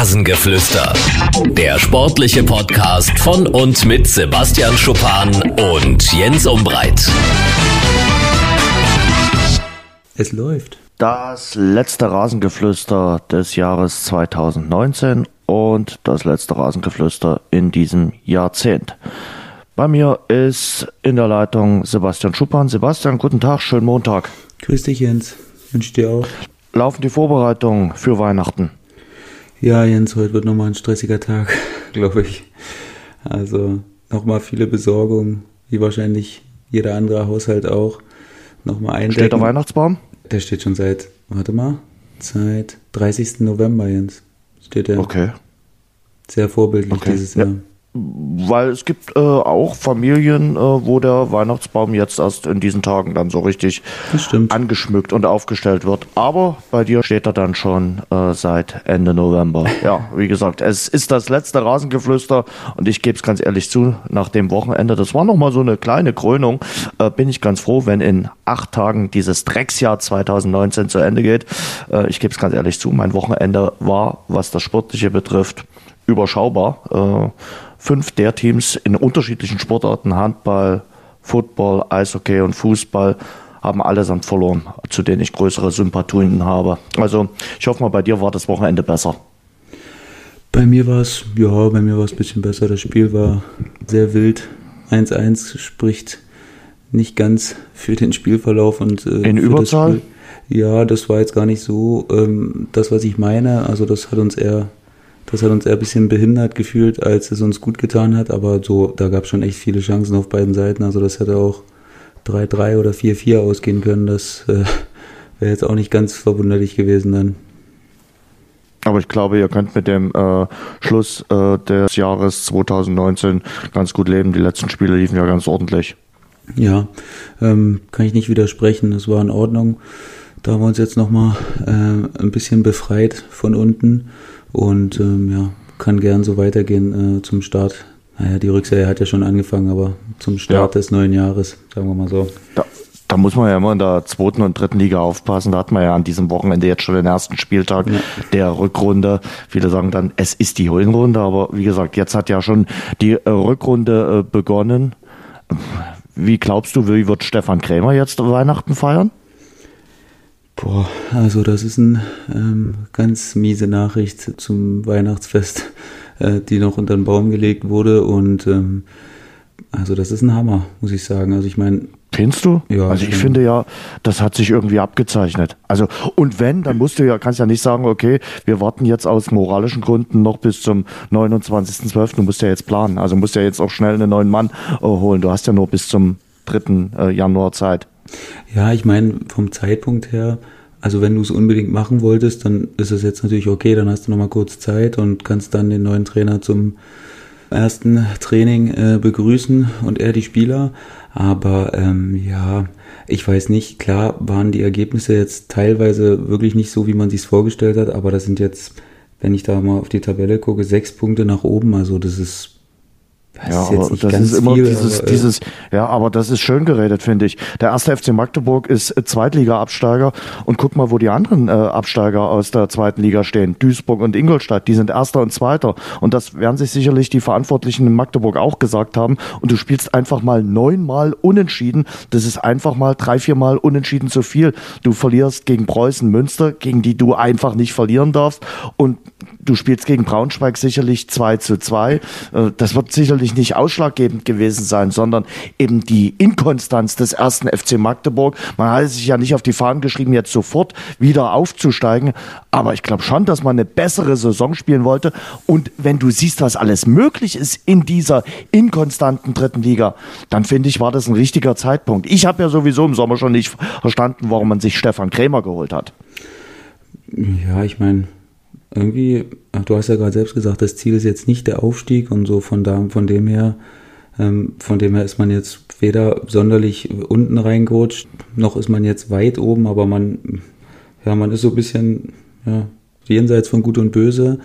Rasengeflüster. Der sportliche Podcast von und mit Sebastian Schuppan und Jens Umbreit. Es läuft. Das letzte Rasengeflüster des Jahres 2019 und das letzte Rasengeflüster in diesem Jahrzehnt. Bei mir ist in der Leitung Sebastian Schuppan. Sebastian, guten Tag, schönen Montag. Grüß dich, Jens. Wünsche dir auch. Laufen die Vorbereitungen für Weihnachten? Ja, Jens, heute wird nochmal ein stressiger Tag, glaube ich. Also nochmal viele Besorgungen, wie wahrscheinlich jeder andere Haushalt auch. Nochmal eindecken. Steht der Weihnachtsbaum? Der steht schon seit, warte mal, seit 30. November, Jens. Steht der. Okay. Sehr vorbildlich Okay, dieses ja. Weil es gibt äh, auch Familien, äh, wo der Weihnachtsbaum jetzt erst in diesen Tagen dann so richtig angeschmückt und aufgestellt wird. Aber bei dir steht er dann schon äh, seit Ende November. Ja, wie gesagt, es ist das letzte Rasengeflüster und ich gebe es ganz ehrlich zu, nach dem Wochenende, das war nochmal so eine kleine Krönung, äh, bin ich ganz froh, wenn in acht Tagen dieses Drecksjahr 2019 zu Ende geht. Äh, ich gebe es ganz ehrlich zu, mein Wochenende war, was das Sportliche betrifft, überschaubar. Fünf der Teams in unterschiedlichen Sportarten, Handball, Football, Eishockey und Fußball, haben allesamt verloren, zu denen ich größere Sympathien habe. Also ich hoffe mal, bei dir war das Wochenende besser. Bei mir war es, ja, bei mir war es ein bisschen besser. Das Spiel war sehr wild. 1-1 spricht nicht ganz für den Spielverlauf und äh, In Überzahl? Das Spiel. Ja, das war jetzt gar nicht so ähm, das, was ich meine. Also das hat uns eher, das hat uns eher ein bisschen behindert gefühlt, als es uns gut getan hat. Aber so, da gab es schon echt viele Chancen auf beiden Seiten. Also das hätte auch 3-3 oder 4-4 ausgehen können. Das äh, wäre jetzt auch nicht ganz verwunderlich gewesen dann. Aber ich glaube, ihr könnt mit dem äh, Schluss äh, des Jahres 2019 ganz gut leben. Die letzten Spiele liefen ja ganz ordentlich. Ja, ähm, kann ich nicht widersprechen. Das war in Ordnung. Da haben wir uns jetzt nochmal äh, ein bisschen befreit von unten und ähm, ja, kann gern so weitergehen äh, zum Start. Naja, die Rückserie hat ja schon angefangen, aber zum Start Ja. des neuen Jahres, sagen wir mal so. Da, da muss man ja immer in der zweiten und dritten Liga aufpassen. Da hat man ja an diesem Wochenende jetzt schon den ersten Spieltag der Rückrunde. Viele sagen dann, es ist die Hinrunde, aber wie gesagt, jetzt hat ja schon die äh, Rückrunde äh, begonnen. Wie glaubst du, wie wird Stefan Krämer jetzt Weihnachten feiern? Boah, also das ist eine ähm, ganz miese Nachricht zum Weihnachtsfest, äh, die noch unter den Baum gelegt wurde und ähm, also das ist ein Hammer, muss ich sagen. Also ich meine, Findest du? Ja, also ich schon. finde ja, das hat sich irgendwie abgezeichnet. Also und wenn, dann musst du ja, kannst ja nicht sagen, okay, wir warten jetzt aus moralischen Gründen noch bis zum 29.12. Du musst ja jetzt planen. Also musst ja jetzt auch schnell einen neuen Mann äh, holen. Du hast ja nur bis zum 3. Äh, Januar Zeit. Ja, ich meine, vom Zeitpunkt her, also wenn du es unbedingt machen wolltest, dann ist es jetzt natürlich okay, dann hast du nochmal kurz Zeit und kannst dann den neuen Trainer zum ersten Training äh, begrüßen und er die Spieler. Aber ähm, ja, ich weiß nicht, klar waren die Ergebnisse jetzt teilweise wirklich nicht so, wie man sich vorgestellt hat, aber das sind jetzt, wenn ich da mal auf die Tabelle gucke, sechs Punkte nach oben. Also das ist, das Ja, aber das ist immer viel, dieses, aber, äh, dieses, ja, aber das ist schön geredet, finde ich. Der erste FC Magdeburg ist äh, Zweitliga-Absteiger und guck mal, wo die anderen äh, Absteiger aus der zweiten Liga stehen. Duisburg und Ingolstadt, die sind Erster und Zweiter. Und das werden sich sicherlich die Verantwortlichen in Magdeburg auch gesagt haben. Und du spielst einfach mal neunmal unentschieden. Das ist einfach mal drei, viermal unentschieden zu viel. Du verlierst gegen Preußen Münster, gegen die du einfach nicht verlieren darfst. Und du spielst gegen Braunschweig sicherlich 2 zu 2. Äh, Das wird sicherlich nicht ausschlaggebend gewesen sein, sondern eben die Inkonstanz des ersten FC Magdeburg. Man hat sich ja nicht auf die Fahnen geschrieben, jetzt sofort wieder aufzusteigen. Aber ich glaube schon, dass man eine bessere Saison spielen wollte. Und wenn du siehst, was alles möglich ist in dieser inkonstanten dritten Liga, dann finde ich, war das ein richtiger Zeitpunkt. Ich habe ja sowieso im Sommer schon nicht verstanden, warum man sich Stefan Krämer geholt hat. Ja, ich meine, irgendwie, du hast ja gerade selbst gesagt, das Ziel ist jetzt nicht der Aufstieg und so von da, von dem her, ähm, von dem her ist man jetzt weder sonderlich unten reingerutscht, noch ist man jetzt weit oben, aber man, ja, man ist so ein bisschen, ja, jenseits von Gut und Böse.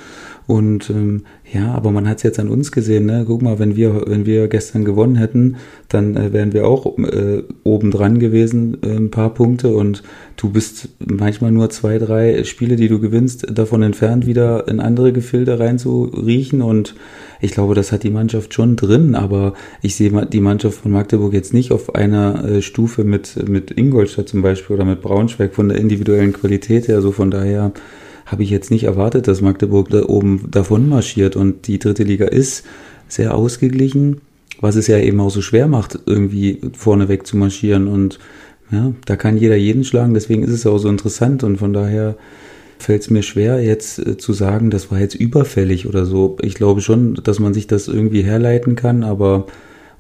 Und ähm, ja, aber man hat es jetzt an uns gesehen, ne? Guck mal, wenn wir, wenn wir gestern gewonnen hätten, dann äh, wären wir auch äh, oben dran gewesen, äh, ein paar Punkte. Und du bist manchmal nur zwei, drei Spiele, die du gewinnst, davon entfernt, wieder in andere Gefilde reinzuriechen. Und ich glaube, das hat die Mannschaft schon drin, aber ich sehe die Mannschaft von Magdeburg jetzt nicht auf einer äh, Stufe mit, mit Ingolstadt zum Beispiel oder mit Braunschweig von der individuellen Qualität her. Also von daher habe ich jetzt nicht erwartet, dass Magdeburg da oben davon marschiert. Und die dritte Liga ist sehr ausgeglichen, was es ja eben auch so schwer macht, irgendwie vorneweg zu marschieren. Und ja, da kann jeder jeden schlagen, deswegen ist es auch so interessant. Und von daher fällt es mir schwer, jetzt äh, zu sagen, das war jetzt überfällig oder so. Ich glaube schon, dass man sich das irgendwie herleiten kann, aber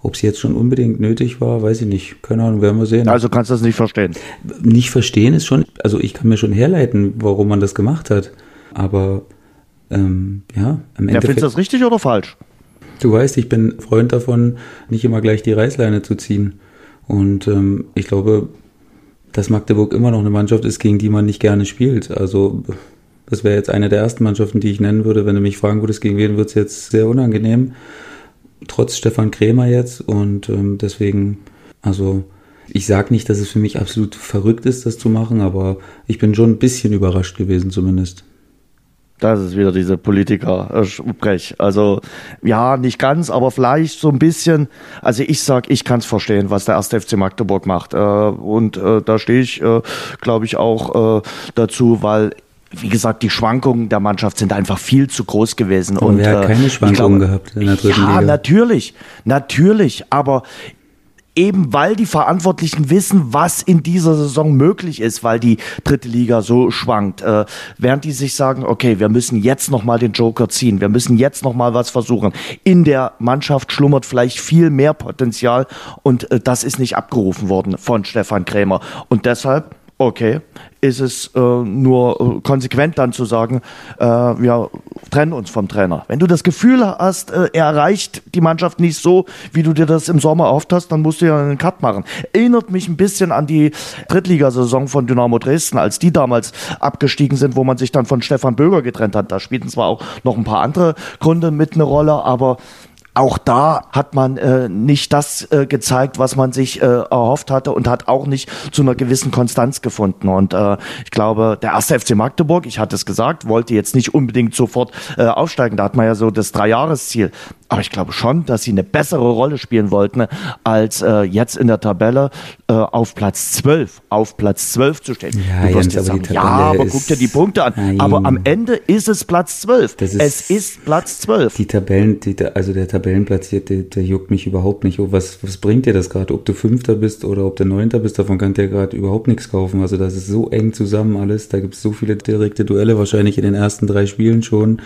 ob es jetzt schon unbedingt nötig war, weiß ich nicht. Keine Ahnung, werden wir sehen. Also kannst du das nicht verstehen? Nicht verstehen ist schon, also ich kann mir schon herleiten, warum man das gemacht hat. Aber ähm, ja, im ja, Findest du das richtig oder falsch? Du weißt, ich bin Freund davon, nicht immer gleich die Reißleine zu ziehen. Und ähm, ich glaube, dass Magdeburg immer noch eine Mannschaft ist, gegen die man nicht gerne spielt. Also das wäre jetzt eine der ersten Mannschaften, die ich nennen würde. Wenn du mich fragen würdest, gegen wen wird es jetzt sehr unangenehm trotz Stefan Krämer jetzt und ähm, deswegen, also ich sage nicht, dass es für mich absolut verrückt ist, das zu machen, aber ich bin schon ein bisschen überrascht gewesen zumindest. Das ist wieder diese Politiker-Sprech. Also ja, nicht ganz, aber vielleicht so ein bisschen. Also ich sag, ich kann es verstehen, was der erste FC Magdeburg macht. Äh, und äh, da stehe ich, äh, glaube ich, auch dazu, weil wie gesagt, die Schwankungen der Mannschaft sind einfach viel zu groß gewesen. Und wer hat äh, keine Schwankungen glaube, gehabt in der dritten ja, Liga? Ja, natürlich, natürlich, aber eben weil die Verantwortlichen wissen, was in dieser Saison möglich ist, weil die dritte Liga so schwankt, äh, während die sich sagen, okay, wir müssen jetzt noch mal den Joker ziehen, wir müssen jetzt noch mal was versuchen. In der Mannschaft schlummert vielleicht viel mehr Potenzial und äh, das ist nicht abgerufen worden von Stefan Krämer und deshalb okay, ist es äh, nur äh, konsequent dann zu sagen, äh, wir trennen uns vom Trainer. Wenn du das Gefühl hast, äh, er erreicht die Mannschaft nicht so, wie du dir das im Sommer hast, dann musst du ja einen Cut machen. Erinnert mich ein bisschen an die Drittligasaison von Dynamo Dresden, als die damals abgestiegen sind, wo man sich dann von Stefan Böger getrennt hat. Da spielten zwar auch noch ein paar andere Gründe mit eine Rolle, aber auch da hat man äh, nicht das äh, gezeigt, was man sich äh, erhofft hatte und hat auch nicht zu einer gewissen Konstanz gefunden. Und äh, ich glaube, der erste FC Magdeburg, ich hatte es gesagt, wollte jetzt nicht unbedingt sofort äh, aufsteigen. Da hat man ja so das Dreijahresziel. Aber ich glaube schon, dass sie eine bessere Rolle spielen wollten, als äh, jetzt in der Tabelle äh, auf Platz 12, auf Platz 12 zu stehen. Ja, du wirst Jens, sagen, ja, aber guck dir die Punkte an. Nein. Aber am Ende ist es Platz 12. Ist es ist Platz 12. Die Tabellen, die, also der Tabellenplatz hier, der, der juckt mich überhaupt nicht. Oh, was, was bringt dir das gerade? Ob du Fünfter bist oder ob du Neunter bist, davon kann der gerade überhaupt nichts kaufen. Also das ist so eng zusammen alles. Da gibt es so viele direkte Duelle, wahrscheinlich in den ersten drei Spielen schon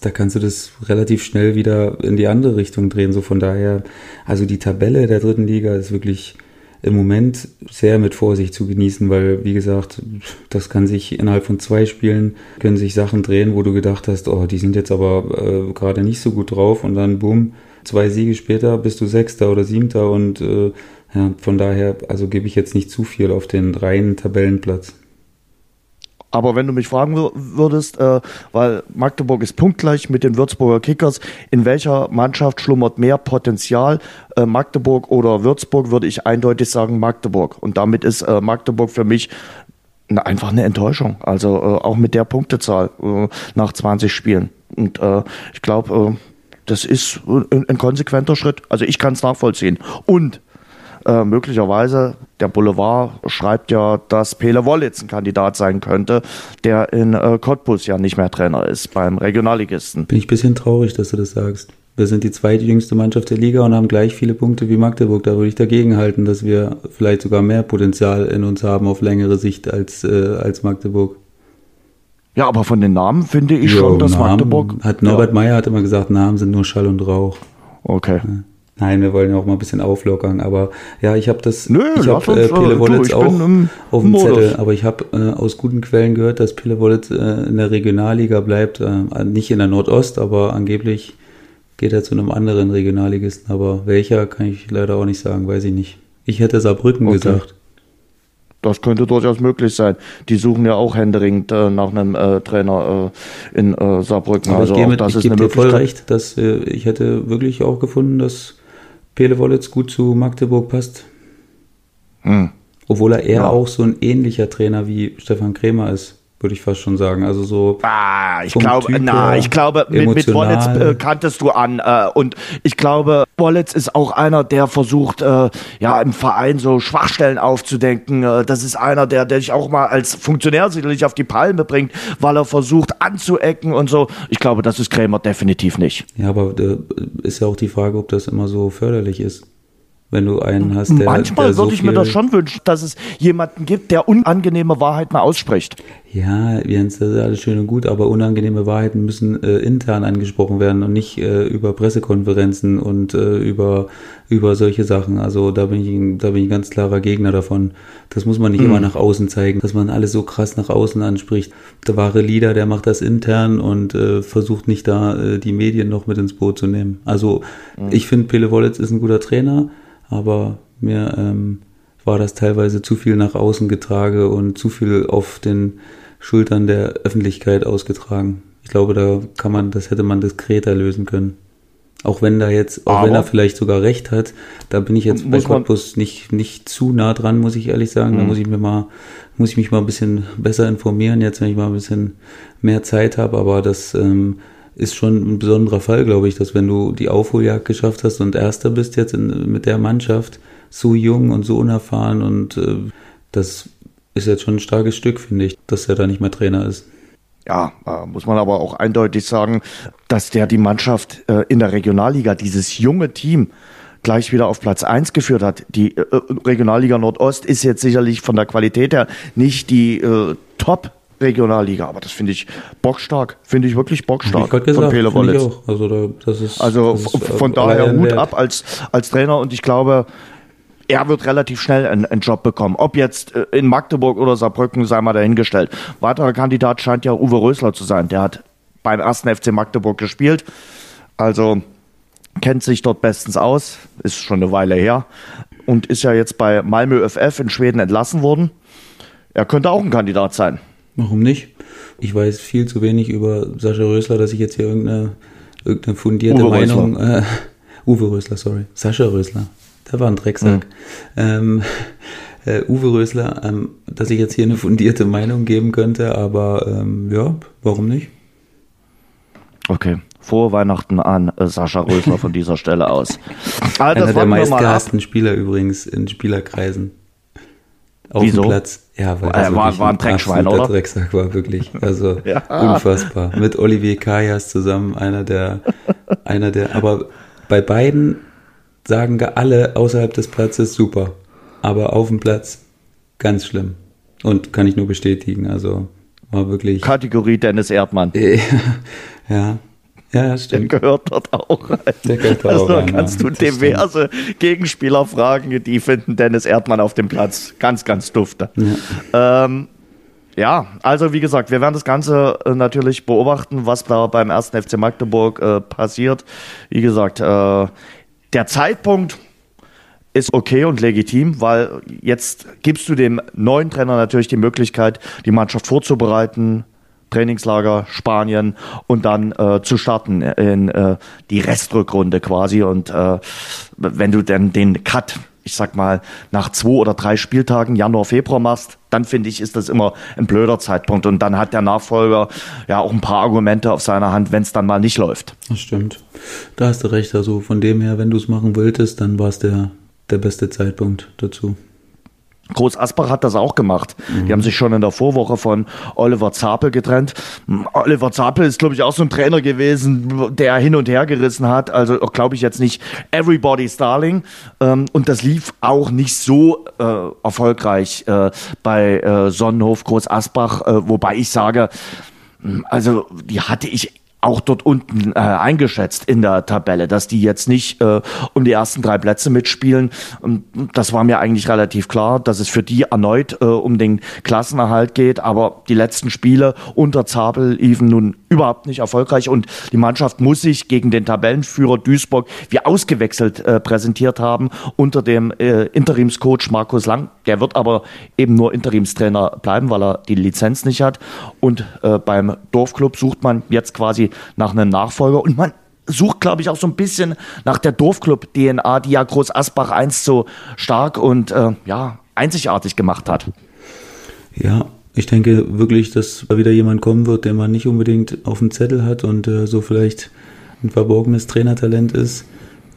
da kannst du das relativ schnell wieder in die andere Richtung drehen. So von daher, also die Tabelle der dritten Liga ist wirklich im Moment sehr mit Vorsicht zu genießen, weil, wie gesagt, das kann sich innerhalb von zwei Spielen, können sich Sachen drehen, wo du gedacht hast, oh, die sind jetzt aber äh, gerade nicht so gut drauf und dann, boom, zwei Siege später bist du Sechster oder Siebter und äh, ja, von daher, also gebe ich jetzt nicht zu viel auf den reinen Tabellenplatz. Aber wenn du mich fragen würdest, äh, weil Magdeburg ist punktgleich mit den Würzburger Kickers, in welcher Mannschaft schlummert mehr Potenzial, äh, Magdeburg oder Würzburg, würde ich eindeutig sagen Magdeburg. Und damit ist äh, Magdeburg für mich eine, einfach eine Enttäuschung. Also äh, auch mit der Punktezahl äh, nach 20 Spielen. Und äh, ich glaube, das ist ein, ein konsequenter Schritt. Also ich kann es nachvollziehen. Und äh, möglicherweise, der Boulevard schreibt ja, dass Pele Wollitz ein Kandidat sein könnte, der in äh, Cottbus ja nicht mehr Trainer ist beim Regionalligisten. Bin ich ein bisschen traurig, dass du das sagst. Wir sind die zweitjüngste Mannschaft der Liga und haben gleich viele Punkte wie Magdeburg. Da würde ich dagegen halten, dass wir vielleicht sogar mehr Potenzial in uns haben auf längere Sicht als, äh, als Magdeburg. Ja, aber von den Namen finde ich jo, schon, dass Namen, Magdeburg. Hat Norbert ja. Meyer hat immer gesagt, Namen sind nur Schall und Rauch. Okay. Ja. Nein, wir wollen ja auch mal ein bisschen auflockern. Aber ja, ich habe das, Nö, ich habe äh, Pele Wollitz auch auf dem Zettel, aber ich habe äh, aus guten Quellen gehört, dass Pele Wollitz äh, in der Regionalliga bleibt, äh, nicht in der Nordost, aber angeblich geht er zu einem anderen Regionalligisten. Aber welcher kann ich leider auch nicht sagen, weiß ich nicht. Ich hätte Saarbrücken okay. gesagt. das könnte durchaus möglich sein. Die suchen ja auch händeringend äh, nach einem äh, Trainer äh, in äh, Saarbrücken. Aber also ich, auch mit, das ich ist gebe eine dir voll recht, dass äh, ich hätte wirklich auch gefunden, dass Pele Wollitz gut zu Magdeburg passt. Hm. Obwohl er eher Ja. auch so ein ähnlicher Trainer wie Stefan Krämer ist, würde ich fast schon sagen. Also so Ah, ich glaube, Typ na, ich glaube, mit, mit. Wollitz äh, kanntest du an. Äh, und ich glaube, Wollitz ist auch einer, der versucht, äh, ja, im Verein so Schwachstellen aufzudenken. Äh, das ist einer, der, der dich auch mal als Funktionär sicherlich auf die Palme bringt, weil er versucht anzuecken und so. Ich glaube, das ist Krämer definitiv nicht. Ja, aber äh, ist ja auch die Frage, ob das immer so förderlich ist. Wenn du einen hast, der, Manchmal der so würde ich mir das schon wünschen, dass es jemanden gibt, der unangenehme Wahrheiten ausspricht. Ja, Jens, das ist alles schön und gut, aber unangenehme Wahrheiten müssen äh, intern angesprochen werden und nicht äh, über Pressekonferenzen und äh, über, über solche Sachen. Also da bin ich ein, da bin ich ein ganz klarer Gegner davon. Das muss man nicht immer nach außen zeigen, dass man alles so krass nach außen anspricht. Der wahre Leader, der macht das intern und äh, versucht nicht da äh, die Medien noch mit ins Boot zu nehmen. Also ich finde, Pele Wollitz ist ein guter Trainer, aber mir ähm, war das teilweise zu viel nach außen getragen und zu viel auf den Schultern der Öffentlichkeit ausgetragen. Ich glaube, da kann man, das hätte man diskreter lösen können. Auch wenn da jetzt, auch wenn Aber- er vielleicht sogar recht hat, da bin ich jetzt bei Cottbus nicht, nicht zu nah dran, muss ich ehrlich sagen. Da Mhm. muss ich mir mal, muss ich mich mal ein bisschen besser informieren, jetzt wenn ich mal ein bisschen mehr Zeit habe, aber das ähm, ist schon ein besonderer Fall, glaube ich, dass wenn du die Aufholjagd geschafft hast und Erster bist jetzt in, mit der Mannschaft, so jung und so unerfahren und äh, das ist jetzt schon ein starkes Stück, finde ich, dass er da nicht mehr Trainer ist. Ja, äh, muss man aber auch eindeutig sagen, dass der die Mannschaft äh, in der Regionalliga, dieses junge Team, gleich wieder auf Platz 1 geführt hat. Die äh, Regionalliga Nordost ist jetzt sicherlich von der Qualität her nicht die äh, Top Regionalliga, aber das finde ich bockstark, finde ich wirklich bockstark ich gesagt, Pele Wollitz. auch. Also da, das ist, Also das ist, äh, von aller daher Hut ab als, als Trainer und ich glaube, er wird relativ schnell einen, einen Job bekommen. Ob jetzt äh, in Magdeburg oder Saarbrücken, sei mal dahingestellt. Weiterer Kandidat scheint ja Uwe Rösler zu sein. Der hat beim ersten FC Magdeburg gespielt. Also kennt sich dort bestens aus. Ist schon eine Weile her. Und ist ja jetzt bei Malmö FF in Schweden entlassen worden. Er könnte auch ein Kandidat sein. Warum nicht? Ich weiß viel zu wenig über Sascha Rösler, dass ich jetzt hier irgendeine, irgendeine fundierte Uwe Meinung. Äh, Uwe Rösler, sorry. Sascha Rösler. Der war ein Drecksack. Ähm, äh, Uwe Rösler, ähm, dass ich jetzt hier eine fundierte Meinung geben könnte, aber ähm, ja, warum nicht? Okay. Frohe Weihnachten an äh, Sascha Rösler von dieser Stelle aus. Also, Einer der meistgehassten Spieler übrigens in Spielerkreisen. Auf Wieso? dem Platz. Ja, weil Er das war- war ein Dreckschwein, oder? Drecksack war, wirklich. Also Ja. unfassbar. Mit Olivier Kajas zusammen, einer der, einer der, aber bei beiden sagen alle außerhalb des Platzes super. Aber auf dem Platz ganz schlimm. Und kann ich nur bestätigen. Also war wirklich. Kategorie Dennis Erdmann. ja. Ja, Der stimmt. gehört dort auch rein. Der gehört da also, auch da rein, kannst ja. du diverse Gegenspieler fragen, die finden Dennis Erdmann auf dem Platz ganz, ganz dufte. Ja. Ähm, ja, also wie gesagt, wir werden das Ganze äh, natürlich beobachten, was da beim ersten FC Magdeburg äh, passiert. Wie gesagt, äh, der Zeitpunkt ist okay und legitim, weil jetzt gibst du dem neuen Trainer natürlich die Möglichkeit, die Mannschaft vorzubereiten, Trainingslager Spanien und dann äh, zu starten in äh, die Restrückrunde quasi. Und äh, wenn du dann den Cut, ich sag mal, nach zwei oder drei Spieltagen, Januar, Februar machst, dann finde ich, ist das immer ein blöder Zeitpunkt. Und dann hat der Nachfolger ja auch ein paar Argumente auf seiner Hand, wenn es dann mal nicht läuft. Das stimmt. Da hast du recht. Also von dem her, wenn du es machen wolltest, dann war es der, der beste Zeitpunkt dazu. Groß Asbach hat das auch gemacht. Die haben sich schon in der Vorwoche von Oliver Zapel getrennt. Oliver Zapel ist, glaube ich, auch so ein Trainer gewesen, der hin und her gerissen hat. Also, glaube ich, jetzt nicht everybody's darling. Ähm, und das lief auch nicht so äh, erfolgreich äh, bei äh, Sonnenhof Groß Asbach, wobei ich sage, also die hatte ich auch dort unten äh, eingeschätzt in der Tabelle, dass die jetzt nicht äh, um die ersten drei Plätze mitspielen. Das war mir eigentlich relativ klar, dass es für die erneut äh, um den Klassenerhalt geht. Aber die letzten Spiele unter Zabel liefen nun überhaupt nicht erfolgreich und die Mannschaft muss sich gegen den Tabellenführer Duisburg wie ausgewechselt äh, präsentiert haben unter dem äh, Interimscoach Markus Lang. Der wird aber eben nur Interimstrainer bleiben, weil er die Lizenz nicht hat. Und äh, beim Dorfclub sucht man jetzt quasi nach einem Nachfolger und man sucht, glaube ich, auch so ein bisschen nach der Dorfclub-DNA, die ja Groß Asbach einst so stark und äh, ja, einzigartig gemacht hat. Ja, ich denke wirklich, dass da wieder jemand kommen wird, den man nicht unbedingt auf dem Zettel hat und äh, so vielleicht ein verborgenes Trainertalent ist.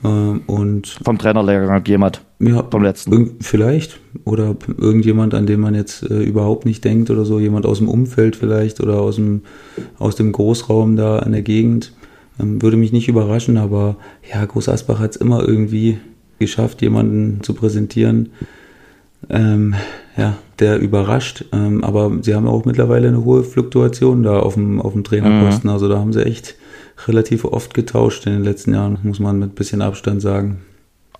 Äh, und vom Trainerlehrgang jemand ja, vom letzten. Vielleicht. Oder irgendjemand, an den man jetzt äh, überhaupt nicht denkt oder so, jemand aus dem Umfeld vielleicht oder aus dem, aus dem Großraum da an der Gegend. Ähm, würde mich nicht überraschen, aber ja, Groß Asbach hat es immer irgendwie geschafft, jemanden zu präsentieren, ähm, ja, der überrascht. Ähm, aber sie haben auch mittlerweile eine hohe Fluktuation da auf dem, auf dem Trainerposten. Mhm. Also da haben sie echt relativ oft getauscht in den letzten Jahren, muss man mit bisschen Abstand sagen.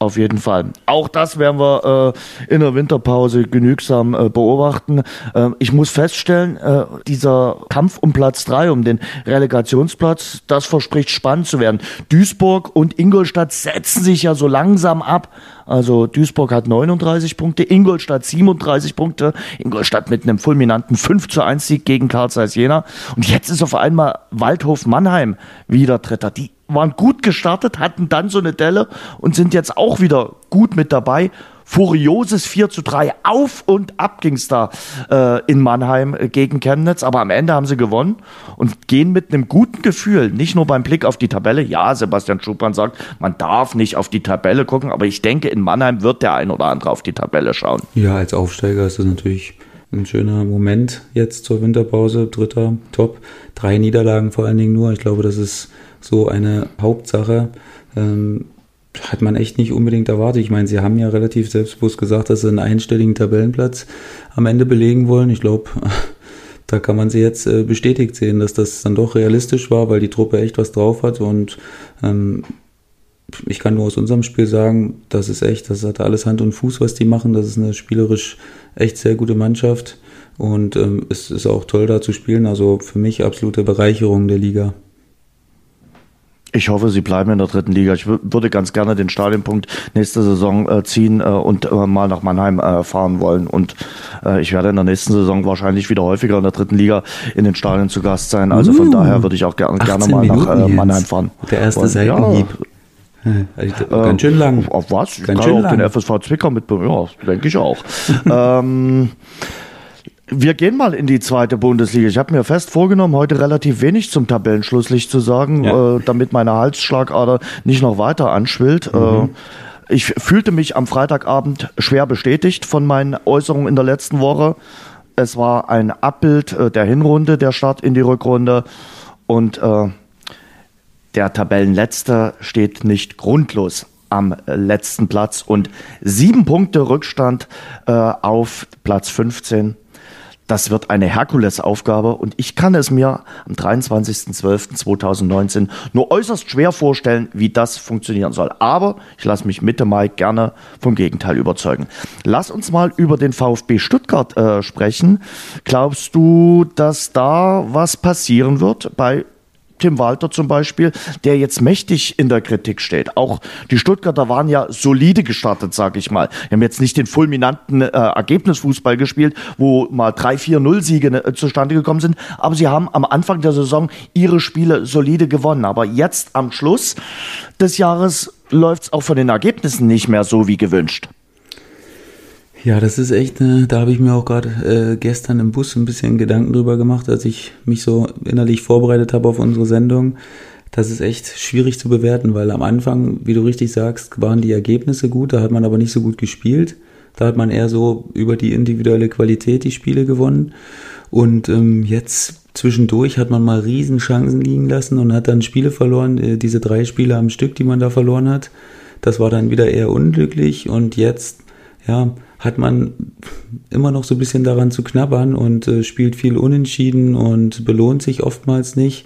Auf jeden Fall. Auch das werden wir äh, in der Winterpause genügsam äh, beobachten. Äh, ich muss feststellen, äh, dieser Kampf um Platz drei, um den Relegationsplatz, das verspricht spannend zu werden. Duisburg und Ingolstadt setzen sich ja so langsam ab. Also Duisburg hat 39 Punkte, Ingolstadt 37 Punkte. Ingolstadt mit einem fulminanten 5 zu 1 Sieg gegen Karl Jena. Und jetzt ist auf einmal Waldhof Mannheim wieder Dritter. Die waren gut gestartet, hatten dann so eine Delle und sind jetzt auch wieder gut mit dabei. Furioses 4 zu 3. Auf und ab ging es da äh, in Mannheim äh, gegen Chemnitz. Aber am Ende haben sie gewonnen und gehen mit einem guten Gefühl, nicht nur beim Blick auf die Tabelle. Ja, Sebastian Schuppan sagt, man darf nicht auf die Tabelle gucken, aber ich denke, in Mannheim wird der ein oder andere auf die Tabelle schauen. Ja, als Aufsteiger ist das natürlich ein schöner Moment jetzt zur Winterpause. Dritter, top. Drei Niederlagen vor allen Dingen nur. Ich glaube, das ist so eine Hauptsache. Ähm, hat man echt nicht unbedingt erwartet. Ich meine, sie haben ja relativ selbstbewusst gesagt, dass sie einen einstelligen Tabellenplatz am Ende belegen wollen. Ich glaube, da kann man sie jetzt äh, bestätigt sehen, dass das dann doch realistisch war, weil die Truppe echt was drauf hat und ähm, ich kann nur aus unserem Spiel sagen, das ist echt, das hat alles Hand und Fuß, was die machen. Das ist eine spielerisch echt sehr gute Mannschaft und ähm, es ist auch toll da zu spielen. Also für mich absolute Bereicherung der Liga. Ich hoffe, sie bleiben in der dritten Liga. Ich würde ganz gerne den Stadionpunkt nächste Saison äh, ziehen äh, und äh, mal nach Mannheim fahren wollen. Und ich werde in der nächsten Saison wahrscheinlich wieder häufiger in der dritten Liga in den Stadien zu Gast sein. Also von uh, daher würde ich auch ger gerne mal Minuten nach Mannheim fahren. Der erste Seitenhieb. Ja. Also, ganz schön lang. Auf was? Ich ganz kann auch lang. den FSV Zwickau mit, ja, denke ich auch. ähm, wir gehen mal in die zweite Bundesliga. Ich habe mir fest vorgenommen, heute relativ wenig zum Tabellenschlusslicht zu sagen, ja. äh, damit meine Halsschlagader nicht noch weiter anschwillt. Mhm. Äh, ich fühlte mich am Freitagabend schwer bestätigt von meinen Äußerungen in der letzten Woche. Es war ein Abbild äh, der Hinrunde, der Start in die Rückrunde. Und äh, der Tabellenletzte steht nicht grundlos am letzten Platz und sieben Punkte Rückstand äh, auf Platz 15 das wird eine Herkulesaufgabe und ich kann es mir am 23.12.2019 nur äußerst schwer vorstellen, wie das funktionieren soll. Aber ich lasse mich Mitte Mai gerne vom Gegenteil überzeugen. Lass uns mal über den VfB Stuttgart äh, sprechen. Glaubst du, dass da was passieren wird bei Tim Walter zum Beispiel, der jetzt mächtig in der Kritik steht. Auch die Stuttgarter waren ja solide gestartet, sage ich mal. Die haben jetzt nicht den fulminanten äh, Ergebnisfußball gespielt, wo mal drei, vier Null-Siege äh, zustande gekommen sind, aber sie haben am Anfang der Saison ihre Spiele solide gewonnen. Aber jetzt am Schluss des Jahres läuft es auch von den Ergebnissen nicht mehr so wie gewünscht. Ja, das ist echt, äh, da habe ich mir auch gerade äh, gestern im Bus ein bisschen Gedanken drüber gemacht, als ich mich so innerlich vorbereitet habe auf unsere Sendung. Das ist echt schwierig zu bewerten, weil am Anfang, wie du richtig sagst, waren die Ergebnisse gut, da hat man aber nicht so gut gespielt. Da hat man eher so über die individuelle Qualität die Spiele gewonnen. Und ähm, jetzt zwischendurch hat man mal Riesenchancen liegen lassen und hat dann Spiele verloren, äh, diese drei Spiele am Stück, die man da verloren hat. Das war dann wieder eher unglücklich und jetzt, ja, hat man immer noch so ein bisschen daran zu knabbern und äh, spielt viel unentschieden und belohnt sich oftmals nicht.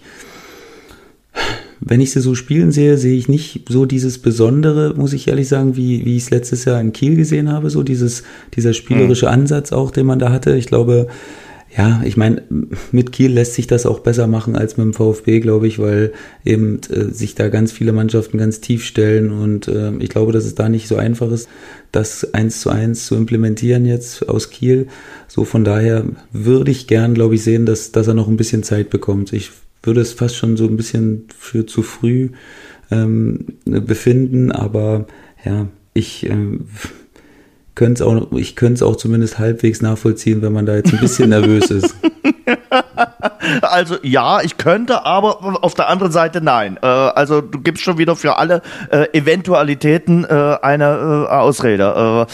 wenn ich sie so spielen sehe, sehe ich nicht so dieses Besondere, muss ich ehrlich sagen, wie, wie ich es letztes Jahr in Kiel gesehen habe, so dieses, dieser spielerische mhm. Ansatz auch, den man da hatte. Ich glaube, ja, ich meine, mit Kiel lässt sich das auch besser machen als mit dem VfB, glaube ich, weil eben äh, sich da ganz viele Mannschaften ganz tief stellen und äh, ich glaube, dass es da nicht so einfach ist, das eins zu eins zu implementieren jetzt aus Kiel. So von daher würde ich gern, glaube ich, sehen, dass, dass er noch ein bisschen Zeit bekommt. Ich würde es fast schon so ein bisschen für zu früh ähm, befinden, aber ja, ich ähm, könnte es auch, ich könnte es auch zumindest halbwegs nachvollziehen, wenn man da jetzt ein bisschen nervös ist. Also ja, ich könnte, aber auf der anderen Seite nein. Äh, also du gibst schon wieder für alle äh, Eventualitäten äh, eine äh, Ausrede.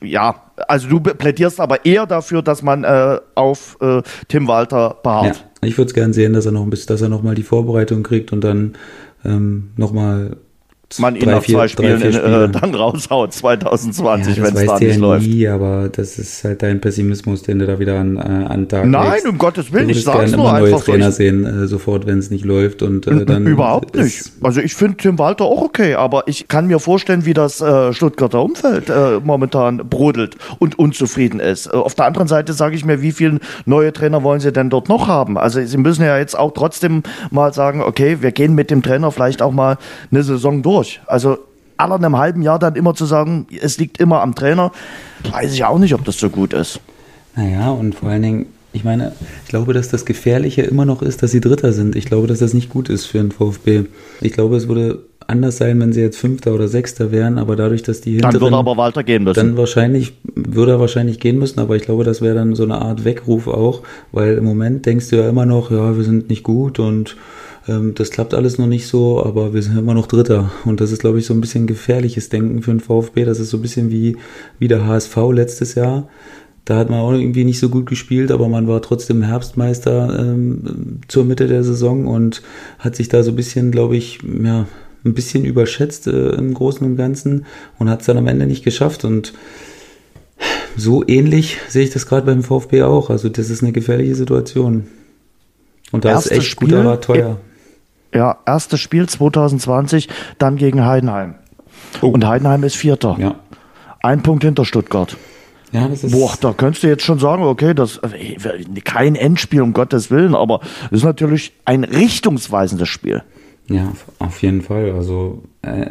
Äh, ja, also du plädierst aber eher dafür, dass man äh, auf Tim Walter beharrt. Ja, ich würde es gerne sehen, dass er noch ein bisschen, dass er noch mal die Vorbereitung kriegt und dann ähm, noch mal man ihn nach zwei Spielen drei, in, äh, dann raushaut 2020, ja, wenn es da nicht ja läuft. Nie, aber das ist halt dein Pessimismus, den du da wieder an, äh, an Tag Nein, legst. um Gottes Willen, ich sag's nur immer neue einfach Trainer so. sehen, äh, sofort, wenn es nicht läuft und äh, dann Überhaupt nicht. Also ich finde Tim Walter auch okay, aber ich kann mir vorstellen, wie das äh, Stuttgarter Umfeld äh, momentan brodelt und unzufrieden ist. Äh, auf der anderen Seite sage ich mir, wie viele neue Trainer wollen sie denn dort noch haben? Also sie müssen ja jetzt auch trotzdem mal sagen, okay, wir gehen mit dem Trainer vielleicht auch mal eine Saison durch durch. Also aller einem halben Jahr dann immer zu sagen, es liegt immer am Trainer, weiß ich auch nicht, ob das so gut ist. Naja, und vor allen Dingen, ich meine, ich glaube, dass das Gefährliche immer noch ist, dass sie Dritter sind. Ich glaube, dass das nicht gut ist für den VfB. Ich glaube, es würde anders sein, wenn sie jetzt Fünfter oder Sechster wären, aber dadurch, dass die hinteren... Dann würde aber Walter gehen müssen. Dann wahrscheinlich, würde er wahrscheinlich gehen müssen, aber ich glaube, das wäre dann so eine Art Weckruf auch, weil im Moment denkst du ja immer noch, ja, wir sind nicht gut und das klappt alles noch nicht so, aber wir sind immer noch Dritter. Und das ist, glaube ich, so ein bisschen gefährliches Denken für den VfB. Das ist so ein bisschen wie, wie der HSV letztes Jahr. Da hat man auch irgendwie nicht so gut gespielt, aber man war trotzdem Herbstmeister ähm, zur Mitte der Saison und hat sich da so ein bisschen, glaube ich, ja, ein bisschen überschätzt äh, im Großen und Ganzen und hat es dann am Ende nicht geschafft. Und so ähnlich sehe ich das gerade beim VfB auch. Also das ist eine gefährliche Situation. Und da ist echt Spiel, gut, aber teuer. Ja, erstes Spiel 2020, dann gegen Heidenheim. Oh. Und Heidenheim ist Vierter. Ja. Ein Punkt hinter Stuttgart. Ja, das ist Boah, da könntest du jetzt schon sagen, okay, das äh, kein Endspiel, um Gottes Willen, aber es ist natürlich ein richtungsweisendes Spiel. Ja, auf jeden Fall. Also äh,